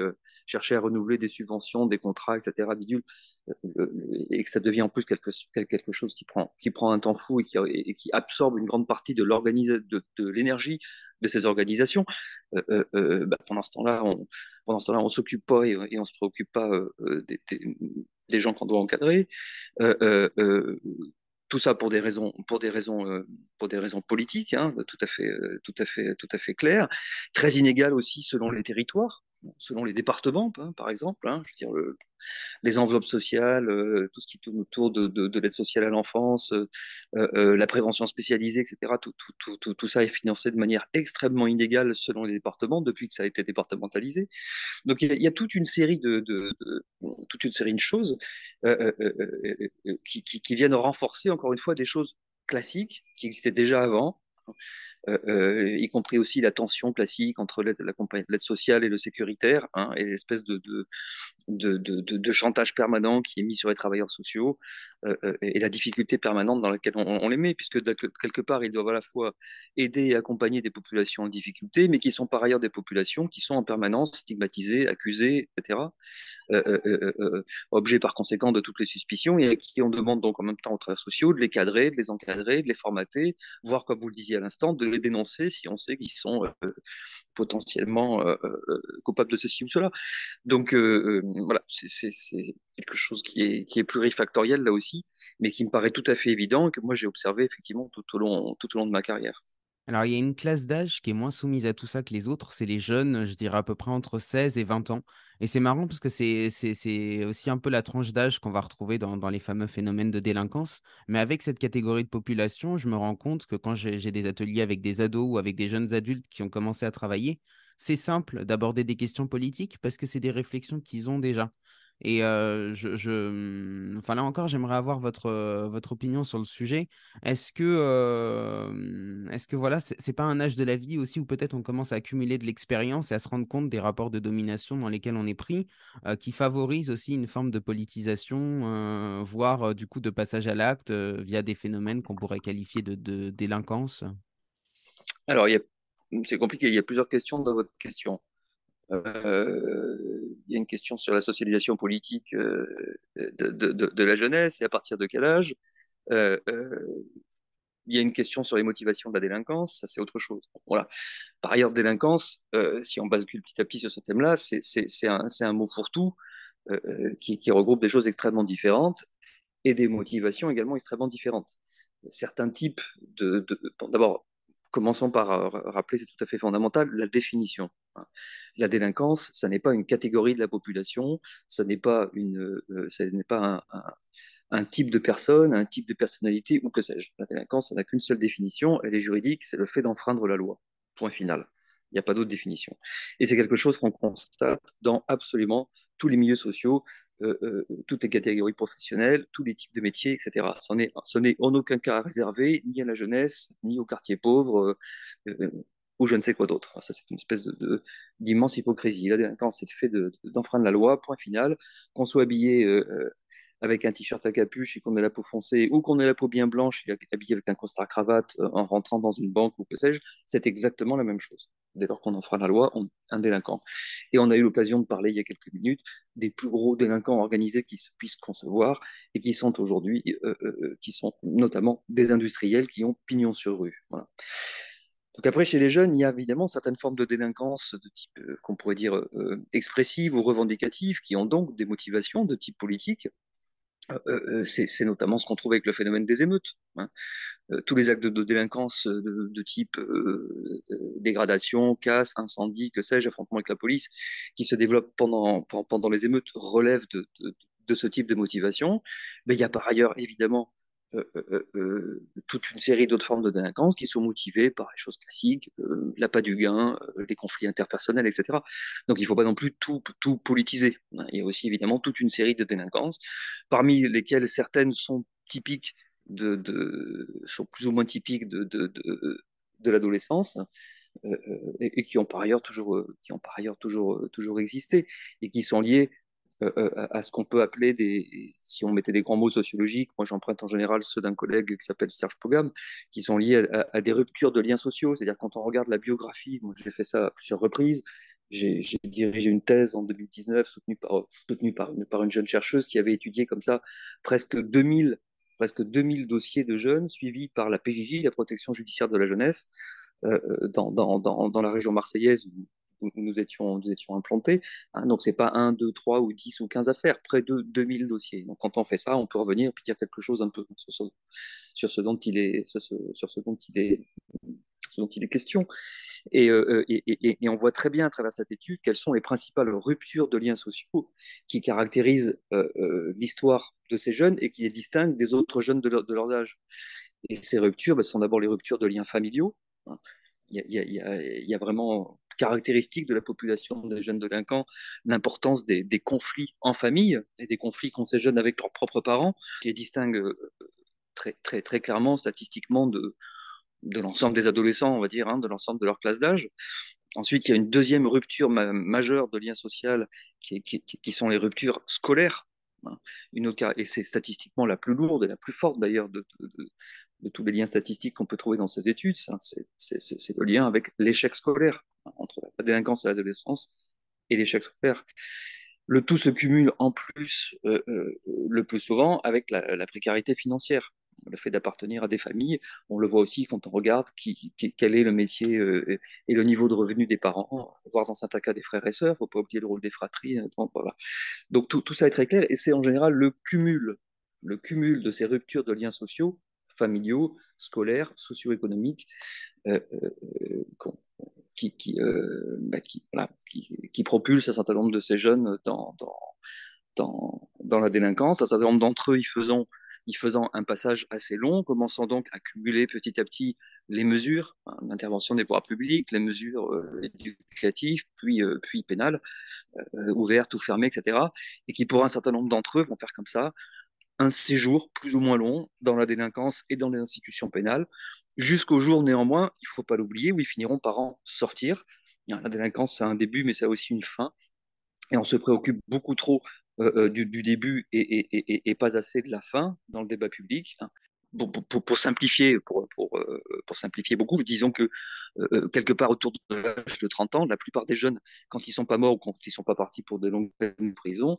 Speaker 2: chercher à renouveler des subventions, des contrats, etc., et que ça devient en plus quelque, quelque chose qui prend, qui prend un temps fou et qui, et absorbe une grande partie de l'énergie de ces organisations. Euh, euh, bah, pendant ce temps-là, on, pendant s'occupe pas et, et, on se préoccupe pas euh, des, gens qu'on doit encadrer. tout ça pour des raisons, pour des raisons, pour des raisons politiques, hein, tout à fait, tout à fait, tout à fait claires. Très inégales aussi selon les territoires selon les départements, hein, par exemple. Hein, les enveloppes sociales, euh, tout ce qui tourne autour de, de, de l'aide sociale à l'enfance, euh, euh, la prévention spécialisée, etc. Tout, ça est financé de manière extrêmement inégale selon les départements depuis que ça a été départementalisé. Donc il y a, toute une série de, choses qui, viennent renforcer encore une fois des choses classiques qui existaient déjà avant euh, y compris aussi la tension classique entre l'aide sociale et le sécuritaire, hein, et l'espèce de chantage permanent qui est mis sur les travailleurs sociaux, euh, euh et la difficulté permanente dans laquelle on, les met, puisque quelque part, ils doivent à la fois aider et accompagner des populations en difficulté, mais qui sont par ailleurs des populations qui sont en permanence stigmatisées, accusées, etc., euh, euh, euh, objets par conséquent de toutes les suspicions, et à qui on demande donc en même temps aux travailleurs sociaux de les cadrer, de les encadrer, de les formater, voire, comme vous le disiez à l'instant, de dénoncer si on sait qu'ils sont euh, potentiellement euh, euh, coupables de ceci ou cela. Donc voilà, c'est quelque chose qui est, plurifactoriel là aussi, mais qui me paraît tout à fait évident et que moi j'ai observé effectivement tout au long de ma carrière.
Speaker 1: Alors, il y a une classe d'âge qui est moins soumise à tout ça que les autres, c'est les jeunes, je dirais à peu près entre 16 et 20 ans. Et c'est marrant parce que c'est aussi un peu la tranche d'âge qu'on va retrouver dans, dans, les fameux phénomènes de délinquance. Mais avec cette catégorie de population, je me rends compte que quand j'ai des ateliers avec des ados ou avec des jeunes adultes qui ont commencé à travailler, c'est simple d'aborder des questions politiques parce que c'est des réflexions qu'ils ont déjà. Et je, enfin là encore, j'aimerais avoir votre, votre opinion sur le sujet. Est-ce que, est-ce que voilà, c'est pas un âge de la vie aussi où peut-être on commence à accumuler de l'expérience et à se rendre compte des rapports de domination dans lesquels on est pris, qui favorisent aussi une forme de politisation, voire du coup de passage à l'acte via des phénomènes qu'on pourrait qualifier de, de délinquance?
Speaker 2: Alors, c'est compliqué, il y a plusieurs questions dans votre question. Y a une question sur la socialisation politique de, de, la jeunesse et à partir de quel âge. Euh, il y a une question sur les motivations de la délinquance, ça c'est autre chose. Voilà. Par ailleurs, délinquance, euh, si on bascule petit à petit sur ce thème-là, c'est un, mot fourre-tout euh, euh, qui, regroupe des choses extrêmement différentes et des motivations également extrêmement différentes. Certains types de D'abord, commençons par rappeler, c'est tout à fait fondamental, la définition. La délinquance, ça n'est pas une catégorie de la population, ça n'est pas, une, ça n'est pas un, type de personne, un type de personnalité ou que sais-je. La délinquance, ça n'a qu'une seule définition, elle est juridique, c'est le fait d'enfreindre la loi. Point final. Il n'y a pas d'autre définition. Et c'est quelque chose qu'on constate dans absolument tous les milieux sociaux, euh, euh, toutes les catégories professionnelles, tous les types de métiers, etc. Ce n'est en aucun cas réservé ni à la jeunesse, ni aux quartiers pauvres, euh, ou je ne sais quoi d'autre. Ça, c'est une espèce de, d'immense hypocrisie. La délinquance, c'est le fait d'enfreindre la loi, point final. Qu'on soit habillé avec un t-shirt à capuche et qu'on ait la peau foncée ou qu'on ait la peau bien blanche et habillé avec un costard cravate euh, en rentrant dans une banque ou que sais-je, c'est exactement la même chose. Dès lors qu'on en fera la loi, on un délinquant. Et on a eu l'occasion de parler il y a quelques minutes des plus gros délinquants organisés qui se puissent concevoir et qui sont aujourd'hui, euh, euh, qui sont notamment des industriels qui ont pignon sur rue. Voilà. Donc après, chez les jeunes, il y a évidemment certaines formes de délinquance de type qu'on pourrait dire expressive ou revendicative, qui ont donc des motivations de type politique, euh, euh, c'est notamment ce qu'on trouve avec le phénomène des émeutes. Hein. Euh, tous les actes de, délinquance de, type dégradation, casse, incendie, que sais-je, affrontement avec la police, qui se développent pendant, pendant les émeutes relèvent de, de ce type de motivation. Mais il y a par ailleurs évidemment euh, euh, euh, toute une série d'autres formes de délinquance qui sont motivées par les choses classiques, l'appât du gain, les conflits interpersonnels, etc. Donc il ne faut pas non plus tout, politiser. Il y a aussi évidemment toute une série de délinquances, parmi lesquelles certaines sont typiques de, sont plus ou moins typiques de, l'adolescence. et, et, qui ont par ailleurs toujours, qui ont par ailleurs toujours, toujours existé et qui sont liées euh, euh, à ce qu'on peut appeler des, si on mettait des grands mots sociologiques, moi j'emprunte en général ceux d'un collègue qui s'appelle Serge Pogam, qui sont liés à, des ruptures de liens sociaux. C'est-à-dire quand on regarde la biographie, moi j'ai fait ça à plusieurs reprises, j'ai dirigé une thèse en 2019 soutenue par, soutenue par, une, jeune chercheuse qui avait étudié comme ça presque 2000, presque 2000 dossiers de jeunes suivis par la PJJ, la protection judiciaire de la jeunesse, euh, dans, dans, dans, la région marseillaise où nous étions, implantés. Hein, donc, c'est pas 1, 2, 3 ou 10 ou 15 affaires, près de 2000 dossiers. Donc, quand on fait ça, on peut revenir et dire quelque chose un peu sur ce, ce dont il est, sur ce, ce dont il est, ce dont il est question. Et, euh, et, on voit très bien à travers cette étude quelles sont les principales ruptures de liens sociaux qui caractérisent euh, euh, l'histoire de ces jeunes et qui les distinguent des autres jeunes de, leur, âges. Et ces ruptures bah, sont d'abord les ruptures de liens familiaux. Hein. Il, y a, vraiment caractéristique de la population des jeunes délinquants, l'importance des, conflits en famille et des conflits qu'ont ces jeunes avec leurs propres parents, qui les distingue euh, très, très, très clairement statistiquement de, l'ensemble des adolescents, on va dire, hein, de l'ensemble de leur classe d'âge. Ensuite, il y a une deuxième rupture ma majeure de lien social qui, sont les ruptures scolaires. Hein. Une, et c'est statistiquement la plus lourde et la plus forte d'ailleurs de, de, tous les liens statistiques qu'on peut trouver dans ces études, c'est le lien avec l'échec scolaire, entre la délinquance et l'adolescence et l'échec scolaire. Le tout se cumule en plus, euh, euh, le plus souvent, avec la, précarité financière. Le fait d'appartenir à des familles, on le voit aussi quand on regarde qui, quel est le métier euh, et le niveau de revenu des parents, voire dans certains cas des frères et sœurs, il ne faut pas oublier le rôle des fratries. Voilà. donc tout ça est très clair et c'est en général le cumul, le cumul de ces ruptures de liens sociaux familiaux, scolaires, socio-économiques, euh, euh, qui, euh, bah, qui, qui, propulsent un certain nombre de ces jeunes dans, dans, dans, la délinquance. Un certain nombre d'entre eux y faisant, un passage assez long, commençant donc à cumuler petit à petit les mesures, hein, l'intervention des pouvoirs publics, les mesures éducatives, puis, puis pénales, ouvertes ou fermées, etc. Et qui, pour un certain nombre d'entre eux, vont faire comme ça un séjour plus ou moins long dans la délinquance et dans les institutions pénales, jusqu'au jour néanmoins, il ne faut pas l'oublier, où ils finiront par en sortir. La délinquance, c'est un début, mais ça a aussi une fin. Et on se préoccupe beaucoup trop euh, euh du, début et, pas assez de la fin dans le débat public. Euh, pour, simplifier beaucoup, disons que euh, quelque part autour de l'âge de 30 ans, la plupart des jeunes, quand ils sont pas morts ou quand ils sont pas partis pour des longues peines de prison,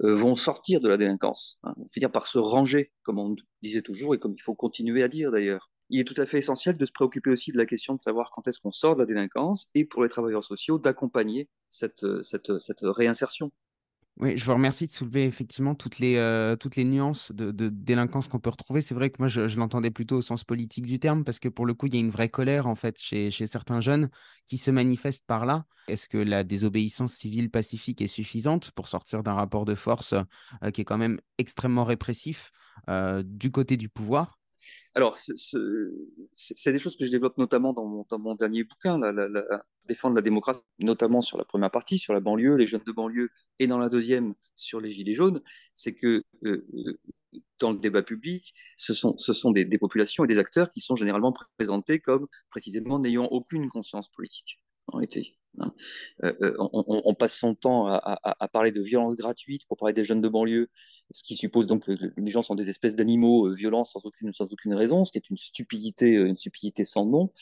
Speaker 2: vont sortir de la délinquance. Hein, on dire par se ranger, comme on disait toujours et comme il faut continuer à dire d'ailleurs. Il est tout à fait essentiel de se préoccuper aussi de la question de savoir quand est-ce qu'on sort de la délinquance et pour les travailleurs sociaux d'accompagner cette réinsertion.
Speaker 1: Oui, je vous remercie de soulever effectivement toutes les, euh, nuances de, délinquance qu'on peut retrouver. C'est vrai que moi, je, l'entendais plutôt au sens politique du terme, parce que pour le coup, il y a une vraie colère en fait chez, chez certains jeunes qui se manifestent par là. Est-ce que la désobéissance civile pacifique est suffisante pour sortir d'un rapport de force euh, qui est quand même extrêmement répressif euh, du côté du pouvoir?
Speaker 2: Alors, c'est des choses que je développe notamment dans mon, dernier bouquin, la, défendre la démocratie, notamment sur la première partie, sur la banlieue, les jeunes de banlieue, et dans la deuxième, sur les gilets jaunes, c'est que euh, euh, dans le débat public, ce sont, des, populations et des acteurs qui sont généralement présentés comme précisément n'ayant aucune conscience politique, Hein. Euh, euh, on, passe son temps à, parler de violence gratuite pour parler des jeunes de banlieue, ce qui suppose donc que les gens sont des espèces d'animaux euh, violents sans aucune, raison, ce qui est une stupidité, une stupidité sans nom.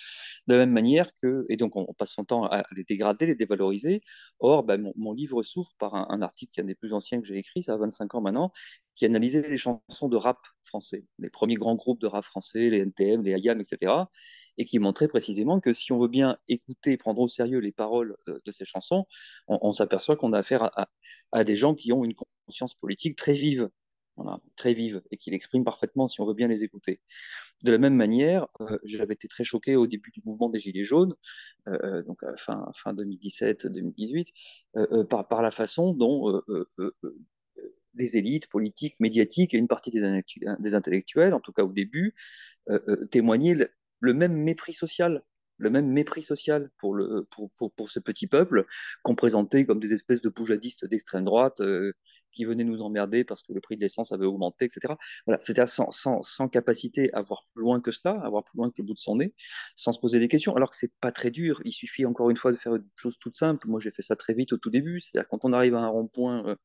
Speaker 2: De la même manière que, et donc on, passe son temps à, les dégrader, les dévaloriser. Or, ben, mon, livre souffre par un, article qui est un des plus anciens que j'ai écrit, ça a 25 ans maintenant, qui analysait les chansons de rap français, les premiers grands groupes de rap français, les NTM, les IAM, etc et qui montrait précisément que si on veut bien écouter, prendre au sérieux les paroles euh, de, ces chansons, on, s'aperçoit qu'on a affaire à, des gens qui ont une conscience politique très vive, très vive, et qui l'expriment parfaitement si on veut bien les écouter. De la même manière, euh, j'avais été très choqué au début du mouvement des Gilets jaunes, euh, donc fin, fin 2017-2018, par, par, la façon dont des élites politiques, médiatiques et une partie des, des intellectuels, en tout cas au début, témoignaient le même mépris social, le même mépris social pour, le, pour, ce petit peuple qu'on présentait comme des espèces de poujadistes d'extrême droite euh, qui venaient nous emmerder parce que le prix de l'essence avait augmenté, etc. Voilà, c'était sans, sans, sans, capacité à voir plus loin que cela, à voir plus loin que le bout de son nez, sans se poser des questions, alors que c'est pas très dur. Il suffit encore une fois de faire une chose toute simple. Moi, j'ai fait ça très vite au tout début. C'est-à-dire quand on arrive à un rond-point euh,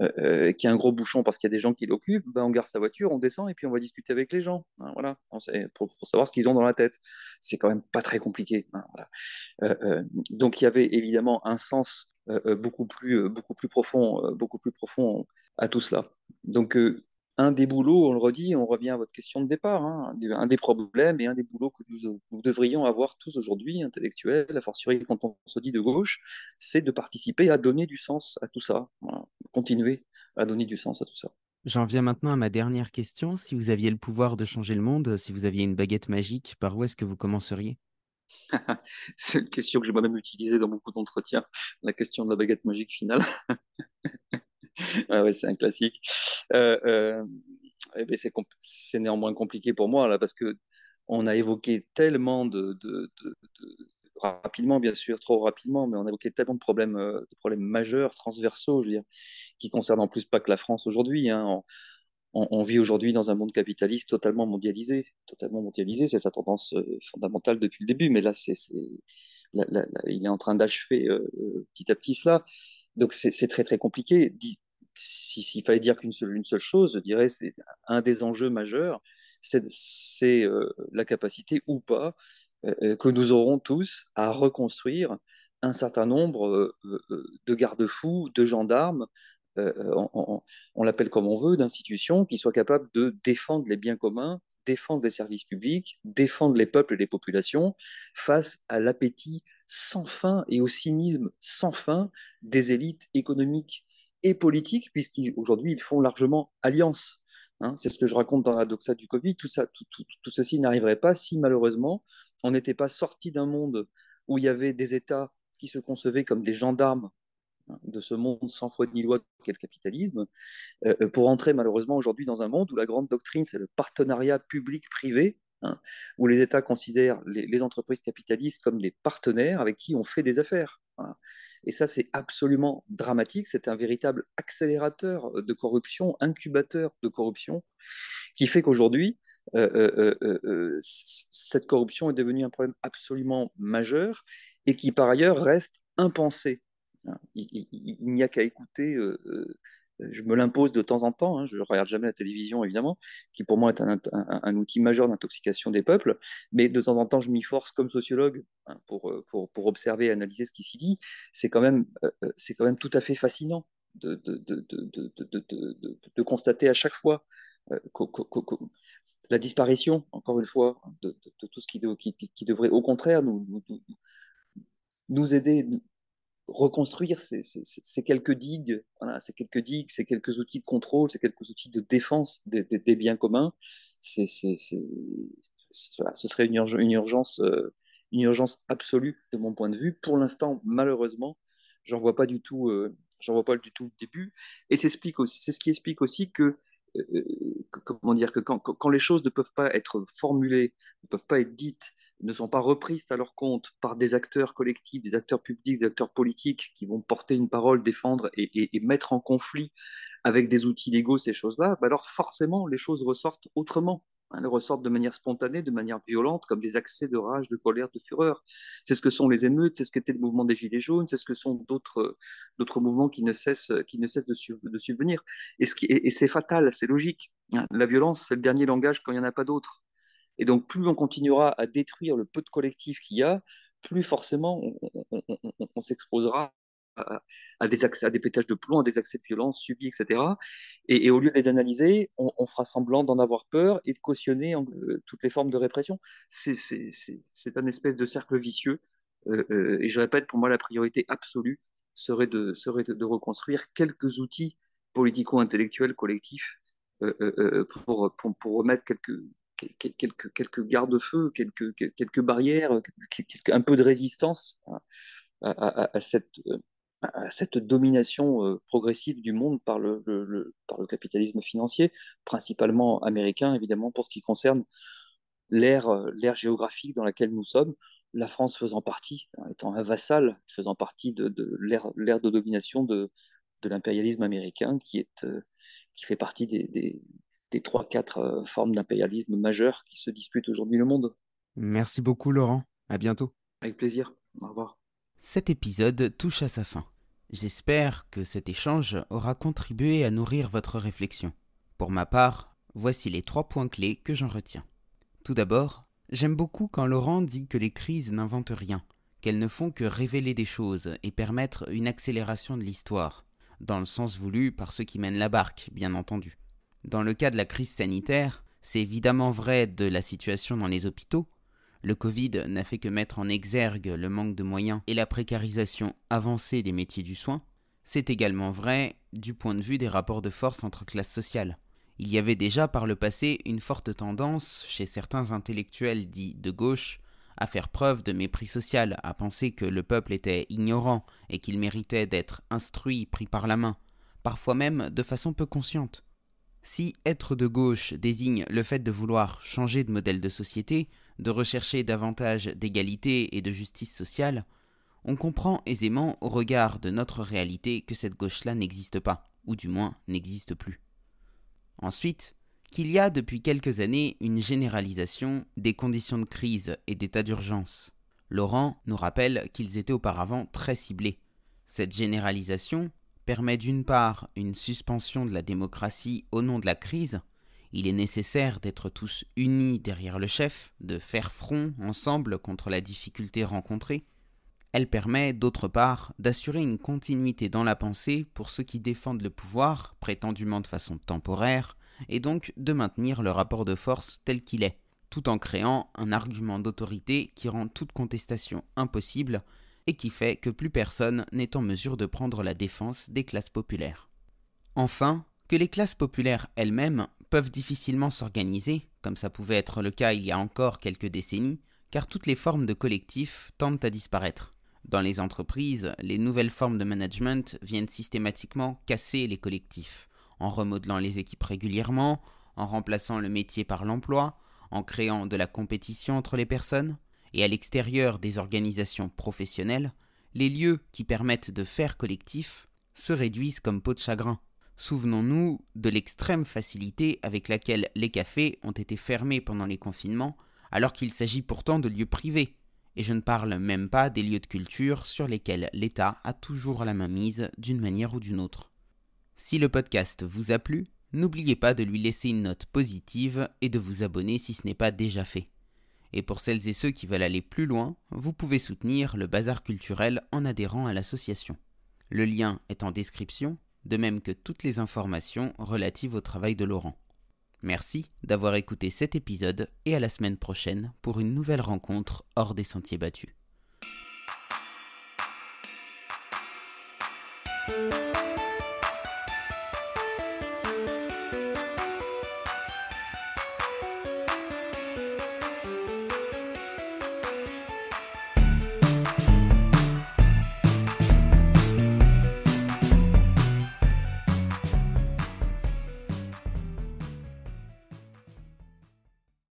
Speaker 2: euh, euh, qui a un gros bouchon parce qu'il y a des gens qui l'occupent, ben, on garde sa voiture, on descend et puis on va discuter avec les gens. Hein, voilà, pour, savoir ce qu'ils ont dans la tête. C'est quand même pas très compliqué. Hein, donc il y avait évidemment un sens beaucoup plus beaucoup plus profond beaucoup plus profond à tout cela. Donc un des boulots, on le redit, on revient à votre question de départ, hein, un des problèmes et un des boulots que nous, devrions avoir tous aujourd'hui, intellectuels, a fortiori quand on se dit de gauche, c'est de participer à donner du sens à tout ça, continuer à donner du sens à tout ça.
Speaker 1: J'en viens maintenant à ma dernière question. Si vous aviez le pouvoir de changer le monde, si vous aviez une baguette magique, par où est-ce que vous commenceriez?
Speaker 2: C'est une question que j'ai moi-même utilisée dans beaucoup d'entretiens, la question de la baguette magique finale. ouais, c'est un classique. Euh, euh, eh ben, c'est néanmoins compliqué pour moi là parce que on a évoqué tellement de, rapidement bien sûr, trop rapidement, mais on a évoqué tellement de problèmes, euh, de problèmes majeurs, transversaux, je veux dire, qui concernent en plus pas que la France aujourd'hui. Hein. On, vit aujourd'hui dans un monde capitaliste totalement mondialisé, totalement mondialisé, c'est sa tendance fondamentale depuis le début, mais là, c'est, il est en train d'achever petit à petit cela. Donc c'est très très compliqué s'il fallait dire qu'une seule, une seule chose, je dirais c'est un des enjeux majeurs, c'est euh, la capacité ou pas euh, euh, que nous aurons tous à reconstruire un certain nombre de garde-fous, de gendarmes, on, on l'appelle comme on veut, d'institutions qui soient capables de défendre les biens communs, défendre les services publics, défendre les peuples et les populations face à l'appétit sans fin et au cynisme sans fin des élites économiques et politiques, puisqu'aujourd'hui, ils font largement alliance. Hein. c'est ce que je raconte dans la doxa du Covid. Tout, ça, tout, ceci n'arriverait pas si malheureusement on n'était pas sorti d'un monde où il y avait des États qui se concevaient comme des gendarmes de ce monde sans foi ni loi qu'est le capitalisme, euh, euh, pour entrer malheureusement aujourd'hui dans un monde où la grande doctrine, c'est le partenariat public-privé, hein, où les États considèrent les, entreprises capitalistes comme des partenaires avec qui on fait des affaires. Et ça, c'est absolument dramatique. C'est un véritable accélérateur de corruption, incubateur de corruption, qui fait qu'aujourd'hui, euh, cette corruption est devenue un problème absolument majeur et qui, par ailleurs, reste impensé. Il, n'y a qu'à écouter je me l'impose de temps en temps, hein, je ne regarde jamais la télévision évidemment, qui pour moi est un, outil majeur d'intoxication des peuples, mais de temps en temps je m'y force comme sociologue hein, pour, pour, observer et analyser ce qui s'y dit, c'est quand, même, tout à fait fascinant de, constater à chaque fois la disparition, encore une fois, de, tout ce qui, devrait au contraire nous aider, reconstruire ces, quelques digues, voilà, ces quelques digues, ces quelques outils de contrôle, ces quelques outils de défense des, biens communs, c'est, ce serait une, une urgence, euh, une urgence absolue de mon point de vue. Pour l'instant, malheureusement, j'en vois pas du tout, euh, j'en vois pas du tout le début. Et c'est ce qui explique aussi que comment dire que quand, les choses ne peuvent pas être formulées, ne peuvent pas être dites, ne sont pas reprises à leur compte par des acteurs collectifs, des acteurs publics, des acteurs politiques qui vont porter une parole, défendre et mettre en conflit avec des outils légaux ces choses-là, bah alors forcément les choses ressortent autrement. Elles ressortent de manière spontanée, de manière violente, comme des accès de rage, de colère, de fureur. C'est ce que sont les émeutes, c'est ce qu'était le mouvement des Gilets jaunes, c'est ce que sont d'autres, d'autres mouvements qui ne cessent, de, subvenir. Et, c'est fatal, c'est logique. La violence, c'est le dernier langage quand il n'y en a pas d'autre. Et donc, plus on continuera à détruire le peu de collectif qu'il y a, plus forcément on s'exposera à, des à des pétages de plomb, à des accès de violence subis, etc. Et, au lieu de les analyser, on, fera semblant d'en avoir peur et de cautionner euh, toutes les formes de répression. C'est un espèce de cercle vicieux. Euh, euh, et je répète, pour moi, la priorité absolue serait de, serait de, reconstruire quelques outils politico-intellectuels collectifs pour, pour, pour, remettre quelques, quelques, quelques garde-feux, quelques, quelques barrières, un peu de résistance à, à, cette, cette domination progressive du monde par le, par le capitalisme financier, principalement américain, évidemment, pour ce qui concerne l'ère géographique dans laquelle nous sommes, la France faisant partie, hein, étant un vassal, faisant partie de, de l'ère de domination de, de l'impérialisme américain, qui, est, qui fait partie des, des, des 3-4 formes d'impérialisme majeures qui se disputent aujourd'hui le monde.
Speaker 1: Merci beaucoup Laurent, à bientôt.
Speaker 2: Avec plaisir, au revoir.
Speaker 1: Cet épisode touche à sa fin. J'espère que cet échange aura contribué à nourrir votre réflexion. Pour ma part, voici les trois points clés que j'en retiens. Tout d'abord, j'aime beaucoup quand Laurent dit que les crises n'inventent rien, qu'elles ne font que révéler des choses et permettre une accélération de l'histoire, dans le sens voulu par ceux qui mènent la barque, bien entendu. Dans le cas de la crise sanitaire, c'est évidemment vrai de la situation dans les hôpitaux, le Covid n'a fait que mettre en exergue le manque de moyens et la précarisation avancée des métiers du soin. C'est également vrai du point de vue des rapports de force entre classes sociales. Il y avait déjà par le passé une forte tendance chez certains intellectuels dits de gauche à faire preuve de mépris social, à penser que le peuple était ignorant et qu'il méritait d'être instruit, pris par la main, parfois même de façon peu consciente. Si être de gauche désigne le fait de vouloir changer de modèle de société, de rechercher davantage d'égalité et de justice sociale, on comprend aisément au regard de notre réalité que cette gauche-là n'existe pas, ou du moins n'existe plus. Ensuite, qu'il y a depuis quelques années une généralisation des conditions de crise et d'état d'urgence. Laurent nous rappelle qu'ils étaient auparavant très ciblés. Cette généralisation permet d'une part une suspension de la démocratie au nom de la crise, il est nécessaire d'être tous unis derrière le chef, de faire front ensemble contre la difficulté rencontrée. Elle permet, d'autre part, d'assurer une continuité dans la pensée pour ceux qui défendent le pouvoir, prétendument de façon temporaire, et donc de maintenir le rapport de force tel qu'il est, tout en créant un argument d'autorité qui rend toute contestation impossible et qui fait que plus personne n'est en mesure de prendre la défense des classes populaires. Enfin, que les classes populaires elles-mêmes peuvent difficilement s'organiser, comme ça pouvait être le cas il y a encore quelques décennies, car toutes les formes de collectifs tendent à disparaître. Dans les entreprises, les nouvelles formes de management viennent systématiquement casser les collectifs, en remodelant les équipes régulièrement, en remplaçant le métier par l'emploi, en créant de la compétition entre les personnes, et à l'extérieur des organisations professionnelles, les lieux qui permettent de faire collectif se réduisent comme peau de chagrin, Souvenons-nous de l'extrême facilité avec laquelle les cafés ont été fermés pendant les confinements, alors qu'il s'agit pourtant de lieux privés, et je ne parle même pas des lieux de culture sur lesquels l'État a toujours la main mise d'une manière ou d'une autre. Si le podcast vous a plu, n'oubliez pas de lui laisser une note positive et de vous abonner si ce n'est pas déjà fait. Et pour celles et ceux qui veulent aller plus loin, vous pouvez soutenir le bazar culturel en adhérant à l'association. Le lien est en description, de même que toutes les informations relatives au travail de Laurent. Merci d'avoir écouté cet épisode et à la semaine prochaine pour une nouvelle rencontre hors des sentiers battus.